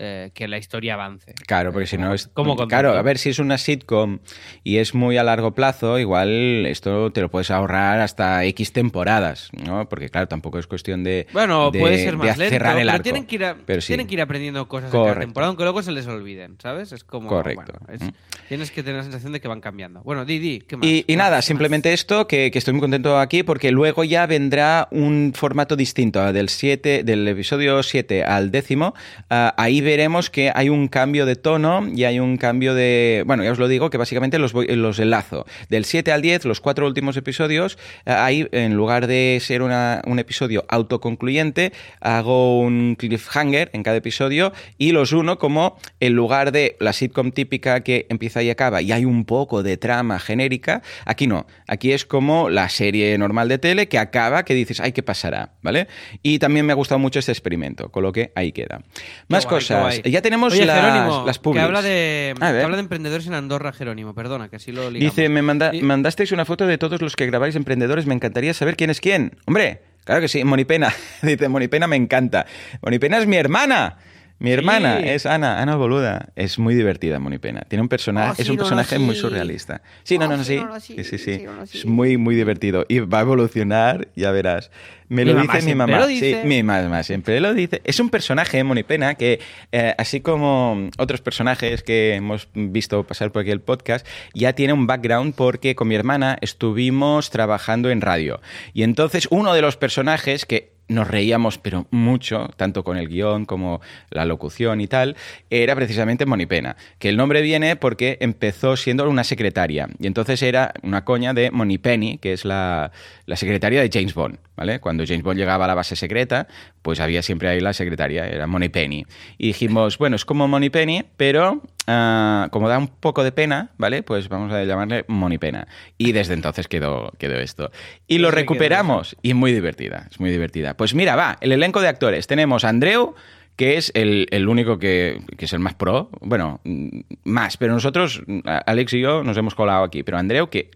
eh, que la historia avance. Claro, porque si no es. Concepto. claro, a ver si es una sitcom y es muy a largo plazo, igual esto te lo puedes ahorrar hasta X temporadas, ¿no? Porque, claro, tampoco es cuestión de. Bueno, de- puede ser más lento, cerrar el pero arco. tienen que, ir a- Pero sí. tienen que ir aprendiendo cosas de cada temporada, aunque luego se les olviden, ¿sabes? Es como... Correcto. bueno, es- Mm. Tienes que tener la sensación de que van cambiando. Bueno, di, di, ¿qué más? Y, y ¿Qué nada, más? simplemente esto, que, que estoy muy contento aquí porque luego ya vendrá un formato distinto del 7, del episodio 7 al décimo. Ah, ahí veremos que hay un cambio de tono y hay un cambio de... Bueno, ya os lo digo, que básicamente los, voy- los enlazo. Del 7 al 10, los cuatro últimos episodios, ah, ahí en lugar de ser una- un episodio autoconcluyente, hago un cliffhanger en cada episodio y los uno como en lugar de la sitcom típica que empieza y acaba y hay un poco de trama genérica, aquí no. Aquí es como la serie normal de tele que acaba, que dices, ay, ¿qué pasará? ¿Vale? Y también me ha gustado mucho este experimento, con lo que ahí queda. Más cosas. Ya tenemos Oye, las, Jerónimo, las que publis. habla, de, que habla de emprendedores en Andorra, Jerónimo, perdona, que así lo ligamos. Dice, me manda- Y- mandasteis una foto de todos los que grabáis emprendedores, me encantaría saber quién es quién. Hombre, claro que sí, Monipena. Dice, Monipena me encanta. Monipena es mi hermana. Mi hermana Sí. es Ana, Ana Boluda. Es muy divertida, Monipena. Tiene un personaje, Oh, sí, es un no, no, personaje muy surrealista. Sí, no, Oh, no, no, sí, sí. no, sí, Sí, sí. Es muy, muy divertido. Y va a evolucionar, ya verás. Me Mi lo mamá dice mi mamá. lo dice. Sí, mi mamá siempre lo dice. Es un personaje, Monipena, que eh, así como otros personajes que hemos visto pasar por aquí el podcast, ya tiene un background porque con mi hermana estuvimos trabajando en radio. Y entonces uno de los personajes que nos reíamos, pero mucho, tanto con el guion como la locución y tal, era precisamente Monipena. Que el nombre viene porque empezó siendo una secretaria. Y entonces era una coña de Monipenny, que es la, la secretaria de James Bond. ¿vale? Cuando James Bond llegaba a la base secreta, pues había siempre ahí la secretaria, era Moneypenny. Y dijimos, bueno, es como Moneypenny, pero ah, como da un poco de pena, ¿vale? Pues vamos a llamarle Moneypena. Y desde entonces quedó, quedó esto. Y lo recuperamos y muy divertida, es muy divertida. Pues mira, va, el elenco de actores. Tenemos a Andreu, que es el, el único que, que es el más pro. Bueno, mm, más, pero nosotros, Alex y yo, nos hemos colado aquí. Pero Andreu, que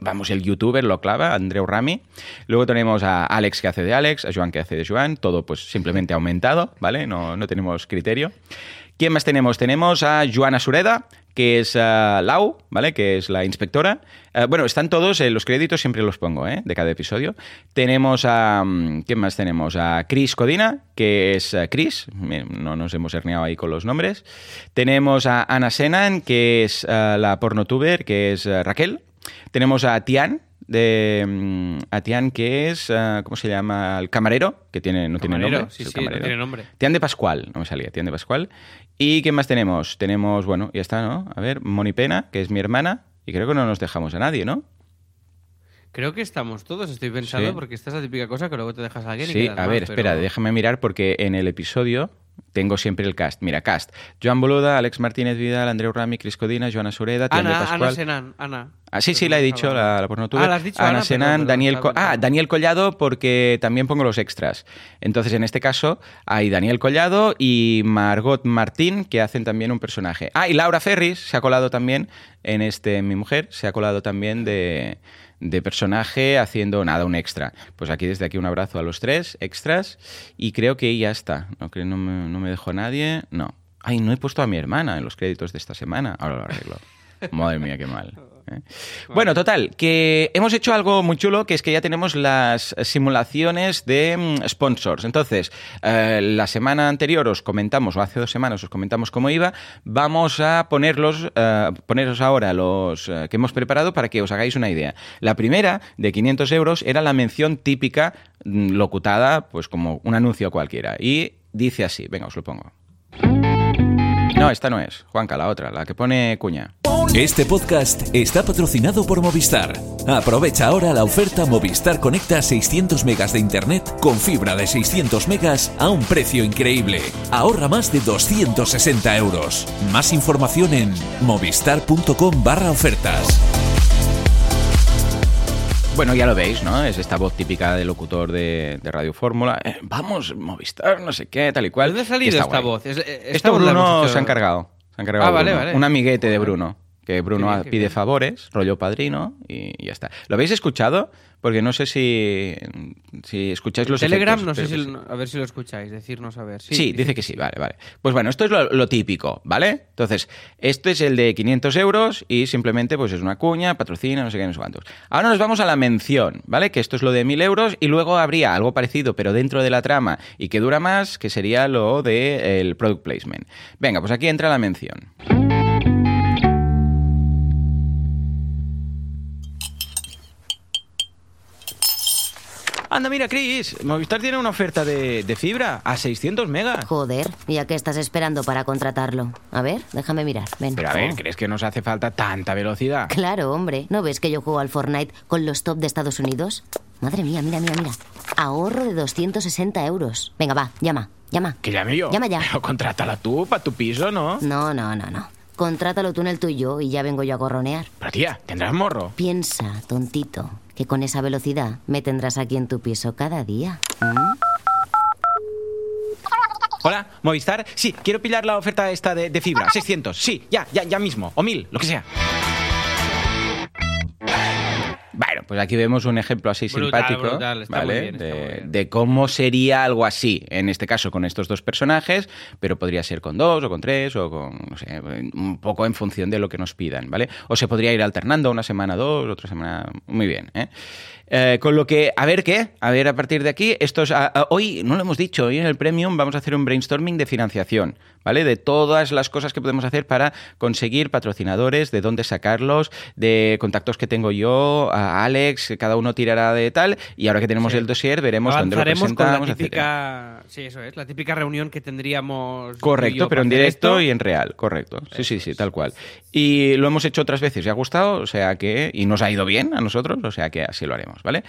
vamos, el youtuber lo clava, Andreu Rami. Luego tenemos a Alex que hace de Alex, a Joan que hace de Joan. Todo pues simplemente aumentado, ¿vale? No, no tenemos criterio. ¿Quién más tenemos? Tenemos a Joana Sureda, que es uh, Lau, ¿vale? Que es la inspectora. Uh, bueno, están todos, en los créditos siempre los pongo, ¿eh? De cada episodio. Tenemos a... um, ¿Quién más tenemos? A Chris Codina, que es uh, Chris. No nos hemos herneado ahí con los nombres. Tenemos a Ana Senan, que es la pornotuber, que es Raquel. Tenemos a Tian, de um, a Tian, que es, uh, ¿cómo se llama? El camarero, que tiene, no Camarero, tiene nombre. sí, no tiene. Tian de Pascual, no me salía, Tian de Pascual. ¿Y qué más tenemos? Tenemos, bueno, ya está, ¿no? A ver, Moni Pena, que es mi hermana, y creo que no nos dejamos a nadie, ¿no? Creo que estamos todos, estoy pensando, Sí. porque esta es la típica cosa que luego te dejas a alguien y Sí, quedas a ver, espera, pero- déjame mirar porque en el episodio tengo siempre el cast. Mira, cast. Joan Boluda, Alex Martínez Vidal, Andreu Rami, Cris Codina, Joana Sureda, Ana, Pascual. Ana Senan, Ana. Ah, sí, sí, la he dicho, la, la pornotube. Ah, la has dicho, Ana Ana, Senan, perdón, perdón, Daniel... ah. Daniel Collado porque también pongo los extras. Entonces, en este caso, hay Daniel Collado y Margot Martín que hacen también un personaje. Ah, y Laura Ferris se ha colado también en este Mi Mujer, se ha colado también de, de personaje haciendo nada, un extra. Pues aquí desde aquí un abrazo a los tres extras y creo que ya está. No, que no me, no me dejó nadie. No. Ay, no he puesto a mi hermana en los créditos de esta semana. Ahora lo arreglo. Madre mía, qué mal. ¿Eh? Bueno, total, que hemos hecho algo muy chulo, que es que ya tenemos las simulaciones de mm, sponsors. Entonces, eh, la semana anterior os comentamos, o hace dos semanas os comentamos cómo iba, vamos a ponerlos, eh, poneros ahora los que hemos preparado para que os hagáis una idea. La primera, de 500 euros, era la mención típica mm, locutada, pues como un anuncio cualquiera. Y dice así, venga, os lo pongo. No, esta no es, Juanca, la otra, la que pone cuña. Este podcast está patrocinado por Movistar. Aprovecha ahora la oferta Movistar Conecta 600 megas de internet con fibra de 600 megas a un precio increíble. Ahorra más de 260 euros. Más información en movistar.com barra ofertas. Bueno, ya lo veis, ¿no? Es esta voz típica del locutor de, de Radio Fórmula. Eh, vamos, Movistar, no sé qué, tal y cual. ¿Dónde ha salido esta guay. voz? Es- esta Esto Bruno se ha encargado. Se ha encargado Ah, vale, Bruno. vale. Un amiguete de. Bruno. Que Bruno bien, pide bien. favores, rollo padrino, y ya está. ¿Lo habéis escuchado? Porque no sé si, si escucháis los Telegram, efectos, no sé si, sí. a ver si lo escucháis, decirnos a ver. Sí, dice que sí, vale, vale. Pues bueno, esto es lo, lo típico, ¿vale? Entonces, este es el de 500 euros y simplemente pues es una cuña, patrocina, no sé qué, no sé cuántos. Ahora nos vamos a la mención, ¿vale? Que esto es lo de 1000 euros y luego habría algo parecido, pero dentro de la trama y que dura más, que sería lo del product placement. Venga, pues aquí entra la mención. Anda, mira, Chris, Movistar tiene una oferta de, de fibra a 600 megas. Joder, ¿y a qué estás esperando para contratarlo? A ver, déjame mirar. Ven. Pero a ver. ¿crees que nos hace falta tanta velocidad? Claro, hombre. ¿No ves que yo juego al Fortnite con los top de Estados Unidos? Madre mía, mira, mira, mira. Ahorro de 260 euros. Venga, va, llama, llama. Que llame yo. Llama ya. Pero contrátala tú, para tu piso, ¿no? No, no, no, no. Contrátalo tú en el tuyo y ya vengo yo a gorronear. Pero tía, tendrás morro. Piensa, tontito, que con esa velocidad me tendrás aquí en tu piso cada día. ¿Mm? Hola, Movistar. Sí, quiero pillar la oferta esta de, de fibra. 600. Sí, ya, ya, ya mismo. O 1000, lo que sea. Bueno, pues aquí vemos un ejemplo así Brutal, simpático, brutal, está muy ¿vale? bien, está de, muy bien. de cómo sería algo así, en este caso con estos dos personajes, pero podría ser con dos o con tres o con, no sé, un poco en función de lo que nos pidan, ¿vale? O se podría ir alternando una semana dos, otra semana, muy bien, ¿eh? Eh, con lo que, a ver qué, a ver a partir de aquí, estos, a- a- hoy, no lo hemos dicho, hoy en el Premium vamos a hacer un brainstorming de financiación, ¿vale? De todas las cosas que podemos hacer para conseguir patrocinadores, de dónde sacarlos, de contactos que tengo yo, a Alex, cada uno tirará de tal, y ahora que tenemos Sí. el dossier veremos dónde lo con la presentamos, etcétera. típica... Sí, eso es, la típica reunión que tendríamos... Correcto, pero en directo esto. y en real, correcto. Sí, sí, sí, tal cual. Y lo hemos hecho otras veces y ha gustado, o sea que. Y nos ha ido bien a nosotros, o sea que así lo haremos, ¿vale?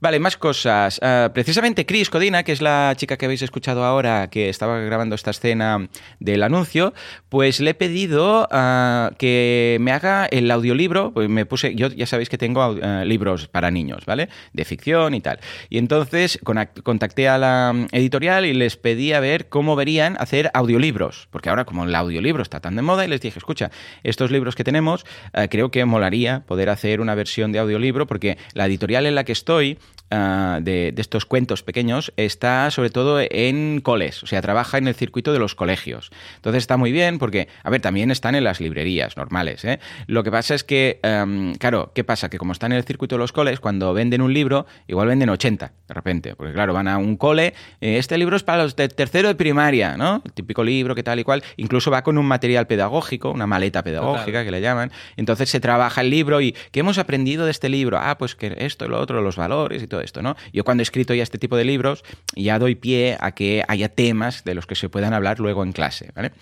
Vale, más cosas. Ah, precisamente Chris Codina, que es la chica que habéis escuchado ahora, que estaba grabando esta escena del anuncio, pues le he pedido ah, que me haga el audiolibro. Pues me puse. Yo ya sabéis que tengo ah, libros para niños, ¿vale? De ficción y tal. Y entonces contacté a la mm, editorial y les pedí a ver cómo verían hacer audiolibros. Porque ahora, como el audiolibro está tan de moda, y les dije, escucha, estos libros que tenemos, eh, creo que molaría poder hacer una versión de audiolibro, porque la editorial en la que estoy, ah, de, de estos cuentos pequeños, está sobre todo en coles, o sea, trabaja en el circuito de los colegios. Entonces está muy bien porque, a ver, también están en las librerías normales. ¿eh? Lo que pasa es que, em, claro, ¿qué pasa? Que como están en el circuito de los coles, cuando venden un libro, igual venden 80 de repente, porque claro, van a un cole, eh, este libro es para los de tercero de primaria, ¿no? El típico libro que tal y cual, incluso va con un material pedagógico, una maleta pedagógica Total. que le llaman, entonces se trabaja el libro y ¿qué hemos aprendido de este libro? Ah, pues que esto lo otro, los valores y todo esto, ¿no? Yo cuando he escrito ya este tipo de libros, ya doy pie a que haya temas de los que se puedan hablar luego en clase, ¿vale?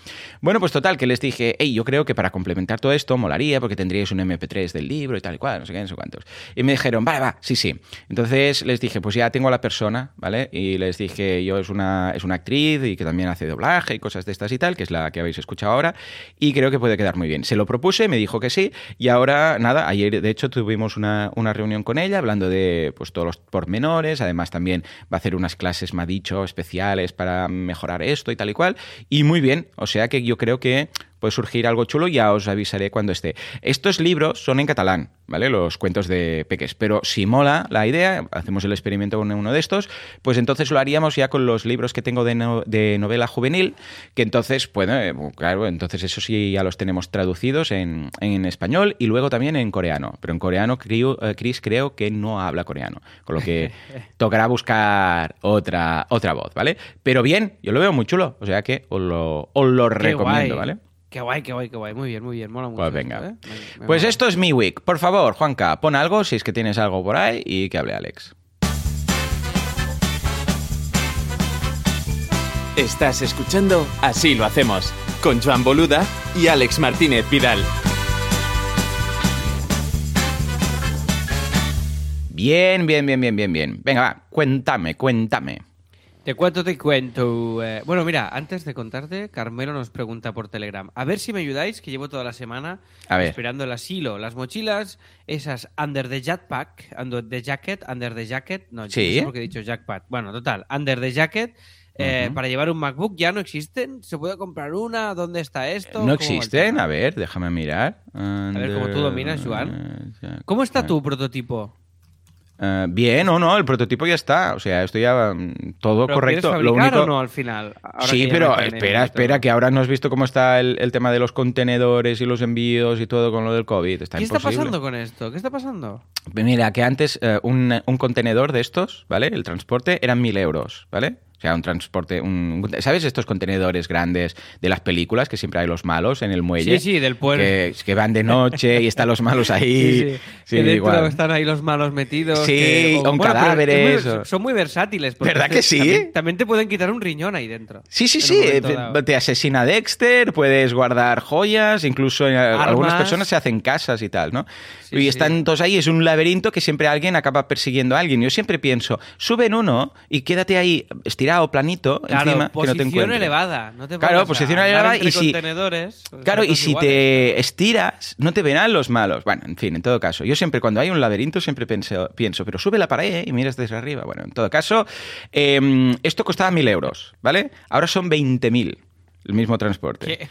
Bueno, pues total, que les dije, hey, yo creo que para complementar todo esto molaría porque tendríais un MP3 del libro y tal y cual, no sé qué, no sé cuántos. Y me dijeron, vale, va, sí, sí. Entonces les dije, pues ya tengo a la persona, ¿vale? Y les dije, yo es una, es una actriz y que también hace doblaje y cosas de estas y tal, que es la que habéis escuchado ahora, y creo que puede quedar muy bien. Se lo propuse, me dijo que sí, y ahora, nada, ayer de hecho tuvimos una, una reunión con ella hablando de pues todos los pormenores, además también va a hacer unas clases, me ha dicho, especiales para mejorar esto y tal y cual, y muy bien, o sea que yo creo que puede surgir algo chulo, ya os avisaré cuando esté. Estos libros son en catalán, ¿vale? Los cuentos de Peques. Pero si mola la idea, hacemos el experimento con uno de estos, pues entonces lo haríamos ya con los libros que tengo de, no- de novela juvenil, que entonces, bueno, eh, claro, entonces eso sí ya los tenemos traducidos en, en español y luego también en coreano. Pero en coreano, creo- eh, Chris creo que no habla coreano, con lo que tocará buscar otra, otra voz, ¿vale? Pero bien, yo lo veo muy chulo, o sea que os lo, os lo recomiendo, guay. ¿vale? Qué guay, qué guay, qué guay. Muy bien, muy bien. Mola mucho. Pues esto, venga. ¿eh? Me- me Pues mola. esto es mi week. Por favor, Juanca, pon algo si es que tienes algo por ahí y que hable Alex. Estás escuchando Así lo hacemos, con Joan Boluda y Alex Martínez Vidal. Bien, bien, bien, bien, bien, bien. Venga, va, cuéntame, cuéntame. Te cuento, te cuento. Eh, bueno, mira, antes de contarte, Carmelo nos pregunta por Telegram. A ver si me ayudáis, que llevo toda la semana A esperando el asilo. Las mochilas, esas under the jetpack, under the jacket, under the jacket. No, Sí. no sé por qué he dicho jackpack. Bueno, total, under the jacket. eh. Para llevar un MacBook ya no existen. ¿Se puede comprar una? ¿Dónde está esto? ¿No ¿Cómo existen? A ver, déjame mirar. ver, como tú dominas, Joan. ¿Cómo está tu prototipo? Eh, bien o no, el prototipo ya está. O sea, esto ya mm, todo ¿Pero correcto. Lo único... o no al final? Sí, pero no espera, espera, que ahora no has visto cómo está el, el tema de los contenedores y los envíos y todo con lo del COVID. Está ¿Qué está pasando con esto? ¿Qué está pasando? Mira, que antes eh, un, un contenedor de estos, ¿vale? El transporte eran mil euros, ¿vale? O sea, un transporte, un, ¿sabes estos contenedores grandes de las películas que siempre hay los malos en el muelle? Sí, sí, del puerto. Que, que van de noche y están los malos ahí. Sí, sí. Sí, que dentro igual. están ahí los malos metidos. Sí, que- cadáveres, es muy- o- son muy versátiles. porque ¿Verdad que sí? También, también te pueden quitar un riñón ahí dentro. Sí, sí, sí. Te, asesina Dexter, puedes guardar joyas, incluso eh, algunas personas se hacen casas y tal, ¿no? Sí, y están todos ahí, es un laberinto que siempre alguien acaba persiguiendo a alguien. Yo siempre pienso, sube en uno y quédate ahí estirado, planito, Claro, encima, que no te posición encuentre. elevada. No te Claro, posición elevada y si- contenedores, Claro, y si iguales. te estiras, no te verán los malos. Bueno, en fin, en todo caso. Yo siempre, cuando hay un laberinto, siempre pienso, pienso pero sube la pared y miras desde arriba. Bueno, en todo caso, eh, esto costaba mil euros, ¿vale? Ahora son 20.000 el mismo transporte. ¿Qué?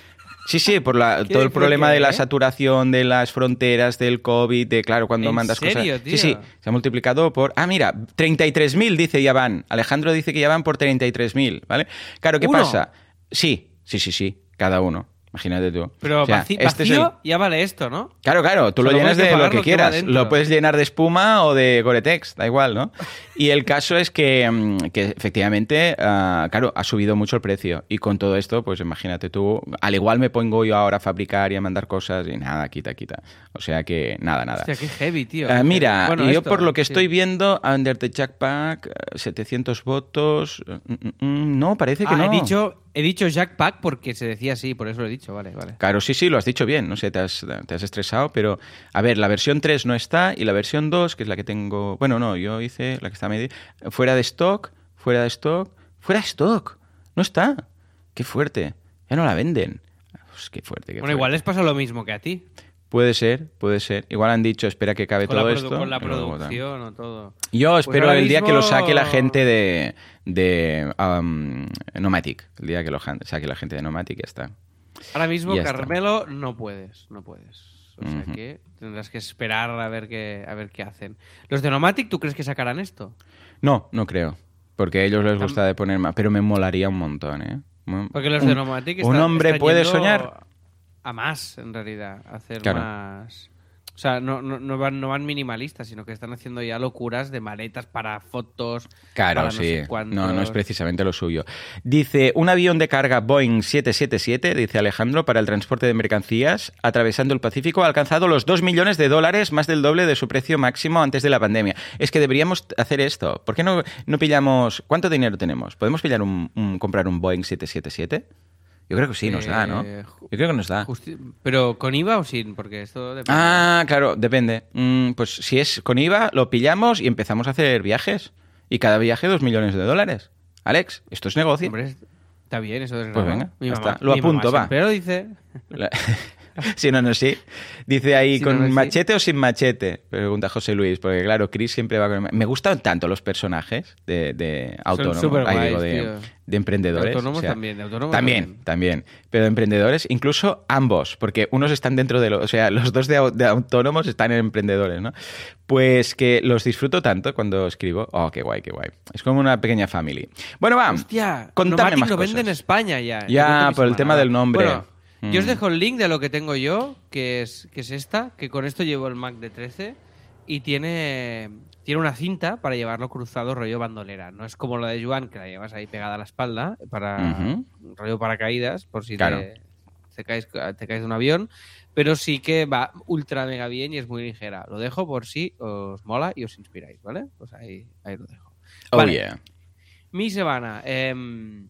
Sí, sí, por la- ¿Qué todo el problema de la eh? saturación de las fronteras, del COVID, de claro, cuando ¿En mandas serio, cosas. tío? Sí, sí, se ha multiplicado por. Ah, mira, 33.000 dice ya van. Alejandro dice que ya van por 33.000, ¿vale? Claro, ¿qué ¿Uno? pasa? Sí, sí, sí, sí, cada uno. Imagínate tú. Pero O sea, vaci- este es el- vacío ya vale esto, ¿no? Claro, claro, tú lo Solo llenas de lo que lo quieras. lo puedes llenar de espuma o de Gore-Tex, da igual, ¿no? Y el caso es que, mm, que efectivamente, ah, claro, ha subido mucho el precio. Y con todo esto, pues imagínate tú, al igual me pongo yo ahora a fabricar y a mandar cosas y nada, quita, quita. O sea que nada, nada. Hostia, qué heavy, tío. Ah, mira, Bueno, yo esto, por lo que sí. estoy viendo, Under the Jackpack, eh, 700 votos. mm, mm, mm, no, parece que Ah, no. he dicho, he dicho Jackpack porque se decía así, por eso lo he dicho, vale, vale. Claro, sí, sí, lo has dicho bien, no sé, te has, te has estresado, pero a ver, la versión 3 no está y la versión 2, que es la que tengo, bueno, no, yo hice la que está medio, fuera de stock, fuera de stock, fuera de stock, no está, qué fuerte, ya no la venden. Pues qué fuerte, qué Bueno, fuerte. igual les pasa lo mismo que a ti. Puede ser, puede ser. Igual han dicho, espera que Con la, todo esto. con la producción o todo. Yo Pues espero el día que lo saque la gente de, de um, Nomatic. El día que lo saque la gente de Nomatic, ya está. Ahora mismo, Ya está. Carmelo, no puedes, no puedes. O sea que tendrás que esperar a ver qué, a ver qué hacen. Los de Nomatic, ¿tú crees que sacarán esto? No, no creo. Porque a ellos les gusta de poner más. Pero me molaría un montón, ¿eh? Un- Porque los un- de Nomatic Un están- hombre están puede yendo soñar. A más, en realidad. A hacer Claro. más. O sea, no, no, no van, no van minimalistas, sino que están haciendo ya locuras de maletas para fotos. Claro, para no sí. sé no, no es precisamente lo suyo. Dice, un avión de carga Boeing 777, dice Alejandro, para el transporte de mercancías atravesando el Pacífico ha alcanzado los 2 millones de dólares, más del doble de su precio máximo antes de la pandemia. Es que deberíamos hacer esto. ¿Por qué no, no pillamos... ¿Cuánto dinero tenemos? ¿Podemos pillar un, un- comprar un Boeing 777? Yo creo que sí, nos da, ¿no? Eh, Yo creo que nos da. Pero con IVA o sin, porque esto depende. Ah, claro, depende. Mm, pues si es con IVA, lo pillamos y empezamos a hacer viajes. Y cada viaje dos millones de dólares. Alex, esto es negocio. Hombre, es- está bien, eso es Pues venga, mi ya mamá, está. Lo mi apunto, mamá va. lo dice. La- si no, no, sí. Dice ahí, ¿con no, no, sí. machete o sin machete? Pregunta José Luis, porque claro, Chris siempre va con... Me gustan tanto los personajes de, de autónomos, ahí digo, de, emprendedores. De autónomos también, de autónomos también, también. también. Pero de emprendedores, incluso ambos, porque unos están dentro de los... O sea, los dos de, de autónomos están en emprendedores, ¿no? Pues que los disfruto tanto cuando escribo. Oh, qué guay, qué guay. Es como una pequeña family. Bueno, va. Hostia, contame Nomatic más lo cosas. vende en España ya. Ya, por el tema del nombre. Bueno, yo os Mm. dejo el link de lo que tengo yo, que es, que es esta, que con esto llevo el Mac de 13 y tiene, tiene una cinta para llevarlo cruzado rollo bandolera. No es como la de Juan, que la llevas ahí pegada a la espalda, para rollo paracaídas, por si Claro. te, te caes, te caes de un avión. Pero sí que va ultra mega bien y es muy ligera. Lo dejo por si os mola y os inspiráis, ¿vale? Pues ahí, ahí lo dejo. Oh, Vale. yeah. Mi semana. em,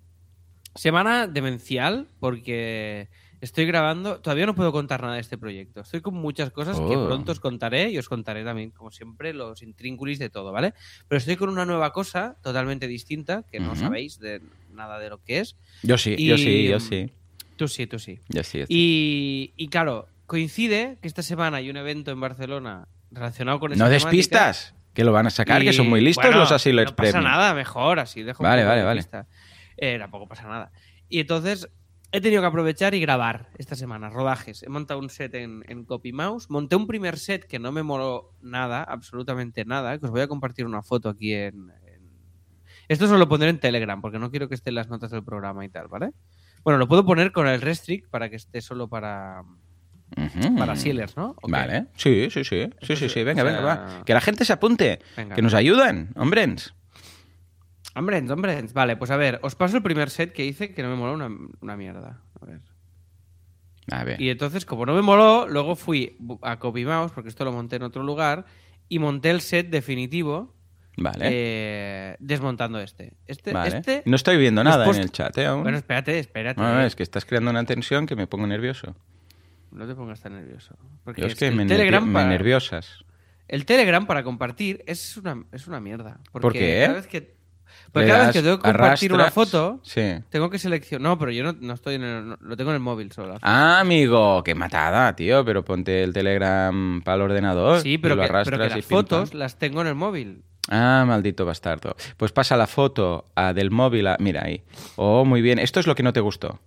semana demencial porque estoy grabando. Todavía no puedo contar nada de este proyecto. Estoy con muchas cosas que Oh. pronto os contaré y os contaré también, como siempre, los intrínculis de todo, ¿vale? Pero estoy con una nueva cosa totalmente distinta que no sabéis de nada de lo que es. Yo sí, yo sí, yo mm, sí. Tú sí, tú sí. Yo sí. yo. Y, y claro, coincide que esta semana hay un evento en Barcelona relacionado con esa No des temática. pistas, que lo van a sacar, que son muy listos bueno, los Asilers No pasa nada, mejor, así dejo Vale, vale, vale. Eh, tampoco pasa nada. Y entonces he tenido que aprovechar y grabar esta semana, rodajes. He montado un set en, en Copy Mouse. Monté un primer set que no me moló nada, absolutamente nada, que os voy a compartir una foto aquí en... en- Esto se lo pondré en Telegram, porque no quiero que esté en las notas del programa y tal, ¿vale? Bueno, lo puedo poner con el restrict para que esté solo para, para sealers, ¿no? Vale. Sí, sí, sí. Sí, sí, sí. Venga, o venga, va. Que la gente se apunte. Venga. Que nos ayuden, hombres. Hombre, hombre, vale, pues a ver, os paso el primer set que hice que no me moló una, una mierda. A ver. A ver. Y entonces, como no me moló, luego fui a Copy Mouse, porque esto lo monté en otro lugar, y monté el set definitivo Vale. eh, desmontando este. Este, vale. este No estoy viendo nada en el chat, ¿eh? Aún. Bueno, espérate, espérate. No, es que estás creando una tensión que me pongo nervioso. No te pongas tan nervioso. Porque Yo es es que el me, nervi- Telegram me para- nerviosas. El Telegram para compartir es una, es una mierda. Porque ¿Por qué? Cada vez que, porque Le cada vez que tengo que compartir una foto, Sí. tengo que seleccionar. No, pero yo no, no estoy en el. no- lo tengo en el móvil solo. Ah, amigo, qué matada, tío. Pero ponte el Telegram para el ordenador. Sí, y pero lo que, pero que y las pam. fotos las tengo en el móvil. Ah, maldito bastardo. Pues pasa la foto a del móvil a... Mira ahí. Oh, muy bien. Esto es lo que no te gustó.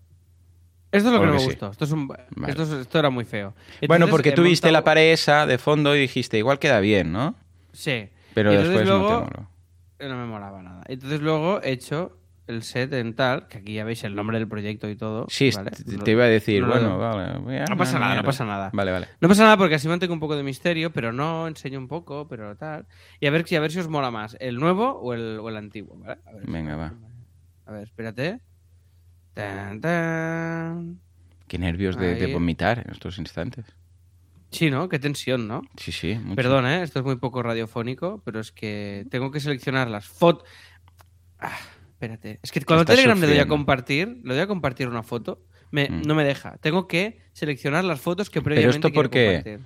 Esto es lo que no me sí. gustó. Esto, es un- Vale. esto, es- esto era muy feo. bueno, porque tú viste montado- la pared esa de fondo y dijiste, igual queda bien, ¿no? Sí. Pero Y después no te moló. No me molaba nada. Entonces luego he hecho el set en tal, que aquí ya veis el nombre del proyecto y todo. Sí, ¿vale? te, iba a decir, no bueno, vale. No pasa nada, no pasa nada. Vale, vale. No pasa nada porque así mantengo un poco de misterio, pero no enseño un poco, pero tal. Y a ver, si- a ver si os mola más, el nuevo o el, o el antiguo, ¿vale? A ver, Venga, va. A ver, espérate. Tan, tan. Qué nervios de, vomitar en estos instantes. Sí, ¿no? Qué tensión, ¿no? Sí, sí. mucho. Perdón, ¿eh? Esto es muy poco radiofónico, pero es que tengo que seleccionar las fotos. Ah, espérate. Es que cuando Telegram le doy a sufriendo. compartir, le doy a compartir una foto, me, Mm. no me deja. Tengo que seleccionar las fotos que Pero previamente esto quiero porque.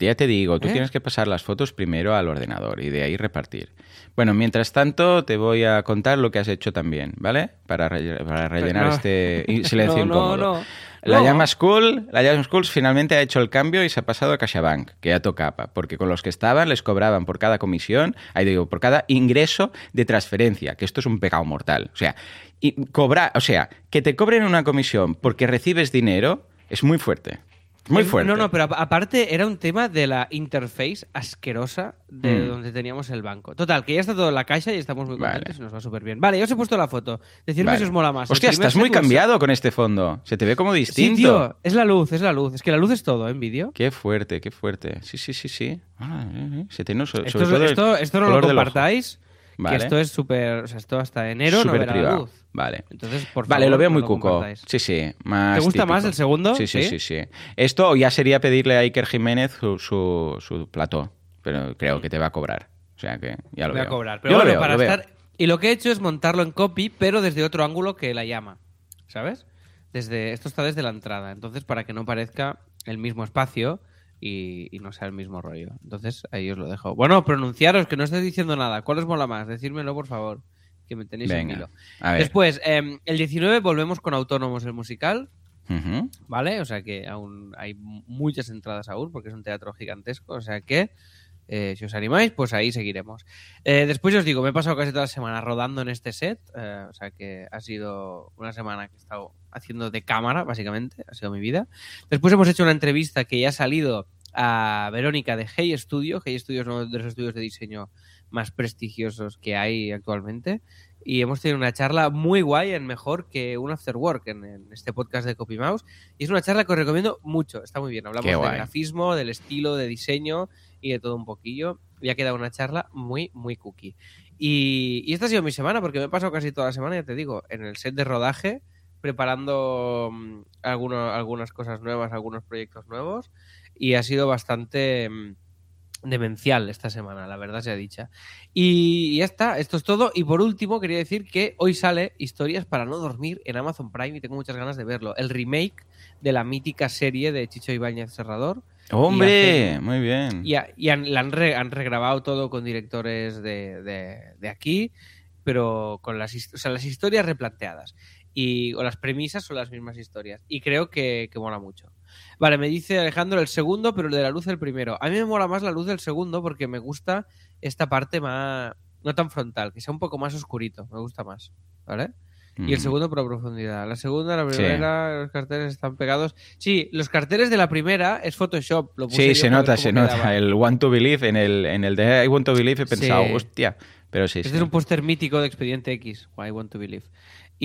Ya te digo, tú ¿Eh? tienes que pasar las fotos primero al ordenador y de ahí repartir. Bueno, mientras tanto te voy a contar lo que has hecho también, ¿vale? Para, para rellenar no. este silencio No, no, incómodo. no. La No. Llama School, la Llama School finalmente ha hecho el cambio y se ha pasado a CaixaBank, que ya tocaba, porque con los que estaban les cobraban por cada comisión, ahí digo, por cada ingreso de transferencia, que esto es un pecado mortal. O sea, y cobrar, o sea, que te cobren una comisión porque recibes dinero es muy fuerte. Muy fuerte. No, no, pero aparte era un tema de la interface asquerosa de Mm. donde teníamos el banco. Total, que ya está todo en la caixa y estamos muy Vale. contentos y nos va súper bien. Vale, ya os he puesto la foto. Decidme Vale. si os mola más. Hostia, estás muy cambiado con este fondo. Se te ve como Sí, distinto. tío, es la luz, es la luz. Es que la luz es todo, ¿eh? En vídeo. Qué fuerte, qué fuerte. Sí, sí, sí, sí. Ah, eh, eh, Se te no, Esto, sobre todo esto, esto no lo compartáis, Vale. que esto es súper... O sea, esto hasta enero no verá la luz. Vale. Entonces, por Vale, favor, lo veo no muy cuco. compartáis. Sí, sí. Más ¿Te gusta típico. más el segundo? Sí, sí, ¿Sí? sí, sí. Esto ya sería pedirle a Iker Jiménez su, su, su plató, pero creo que te va a cobrar. O sea que ya lo Voy veo. a cobrar. Yo Pero lo bueno, veo, para lo veo. estar... Y lo que he hecho es montarlo en copy, pero desde otro ángulo que la llama. ¿Sabes? desde esto está desde la entrada, entonces para que no parezca el mismo espacio y, y no sea el mismo rollo. Entonces ahí os lo dejo. Bueno, pronunciaros, que no estáis diciendo nada. ¿Cuál os mola más? Decírmelo, por favor, que me tenéis en hilo. Después, em, el 19 volvemos con Autónomos el musical. ¿vale? O sea que aún hay muchas entradas aún, porque es un teatro gigantesco, o sea que eh, si os animáis, pues ahí seguiremos. Eh, después os digo, me he pasado casi toda la semana rodando en este set, eh, o sea que ha sido una semana que he estado haciendo de cámara, básicamente, ha sido mi vida. Después hemos hecho una entrevista que ya ha salido a Verónica de Hey Studio. Hey Studio es uno de los estudios de diseño más prestigiosos que hay actualmente. Y hemos tenido una charla muy guay en mejor que un after work en, en este podcast de Copy Mouse. Y es una charla que os recomiendo mucho. Está muy bien. Hablamos Qué de guay. grafismo, del estilo, de diseño y de todo un poquillo. Y ha quedado una charla muy, muy cookie. Y, y esta ha sido mi semana porque me he pasado casi toda la semana, ya te digo, en el set de rodaje, preparando mm, algunas cosas nuevas, algunos proyectos nuevos. Y ha sido bastante mm, demencial esta semana, la verdad sea dicha. Y ya está, esto es todo. Y por último, quería decir que hoy sale Historias para no dormir en Amazon Prime y tengo muchas ganas de verlo. El remake de la mítica serie de Chicho Ibáñez Serrador. Hombre, muy bien. Y, ha- y han, la han, re- han regrabado todo con directores de, de- de aquí, pero con las, his- o sea, las historias replanteadas. Y, o las premisas son las mismas historias. Y creo que, que mola mucho. Vale, me dice Alejandro el segundo, pero el de la luz el primero. A mí me mola más la luz del segundo porque me gusta esta parte más. No tan frontal, que sea un poco más oscurito. Me gusta más. ¿Vale? Y el segundo por profundidad. La segunda, la Sí. primera, los carteles están pegados. Sí, los carteles de la primera es Photoshop. Lo puse Sí, se nota, se quedaba. nota. El Want to Believe, en el, en el de I Want to Believe he Sí. pensado, hostia. Pero sí, Este sí. es un póster mítico de Expediente X, I Want to Believe.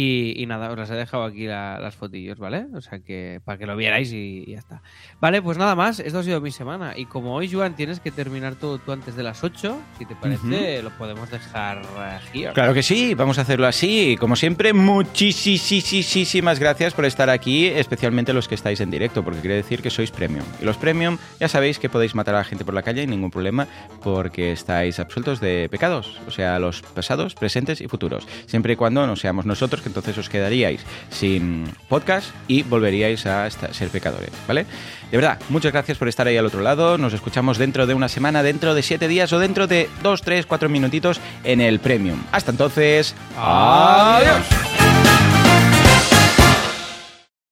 Y, y nada, os las he dejado aquí la- las fotillos, ¿vale? O sea que para que lo vierais y, y ya está. Vale, pues nada más, esto ha sido mi semana. Y como hoy, Joan, tienes que terminar todo tú antes de las 8, si te parece, lo podemos dejar eh, here. Claro que sí, vamos a hacerlo así. Como siempre, muchísimas gracias por estar aquí, especialmente los que estáis en directo, porque quiere decir que sois premium. Y los premium ya sabéis que podéis matar a la gente por la calle, ningún problema, porque estáis absueltos de pecados, o sea, los pasados, presentes y futuros. Siempre y cuando no seamos nosotros, que entonces os quedaríais sin podcast y volveríais a ser pecadores, ¿vale? De verdad, muchas gracias por estar ahí al otro lado. Nos escuchamos dentro de una semana, dentro de siete días o dentro de dos, tres, cuatro minutitos en el Premium. Hasta entonces, adiós.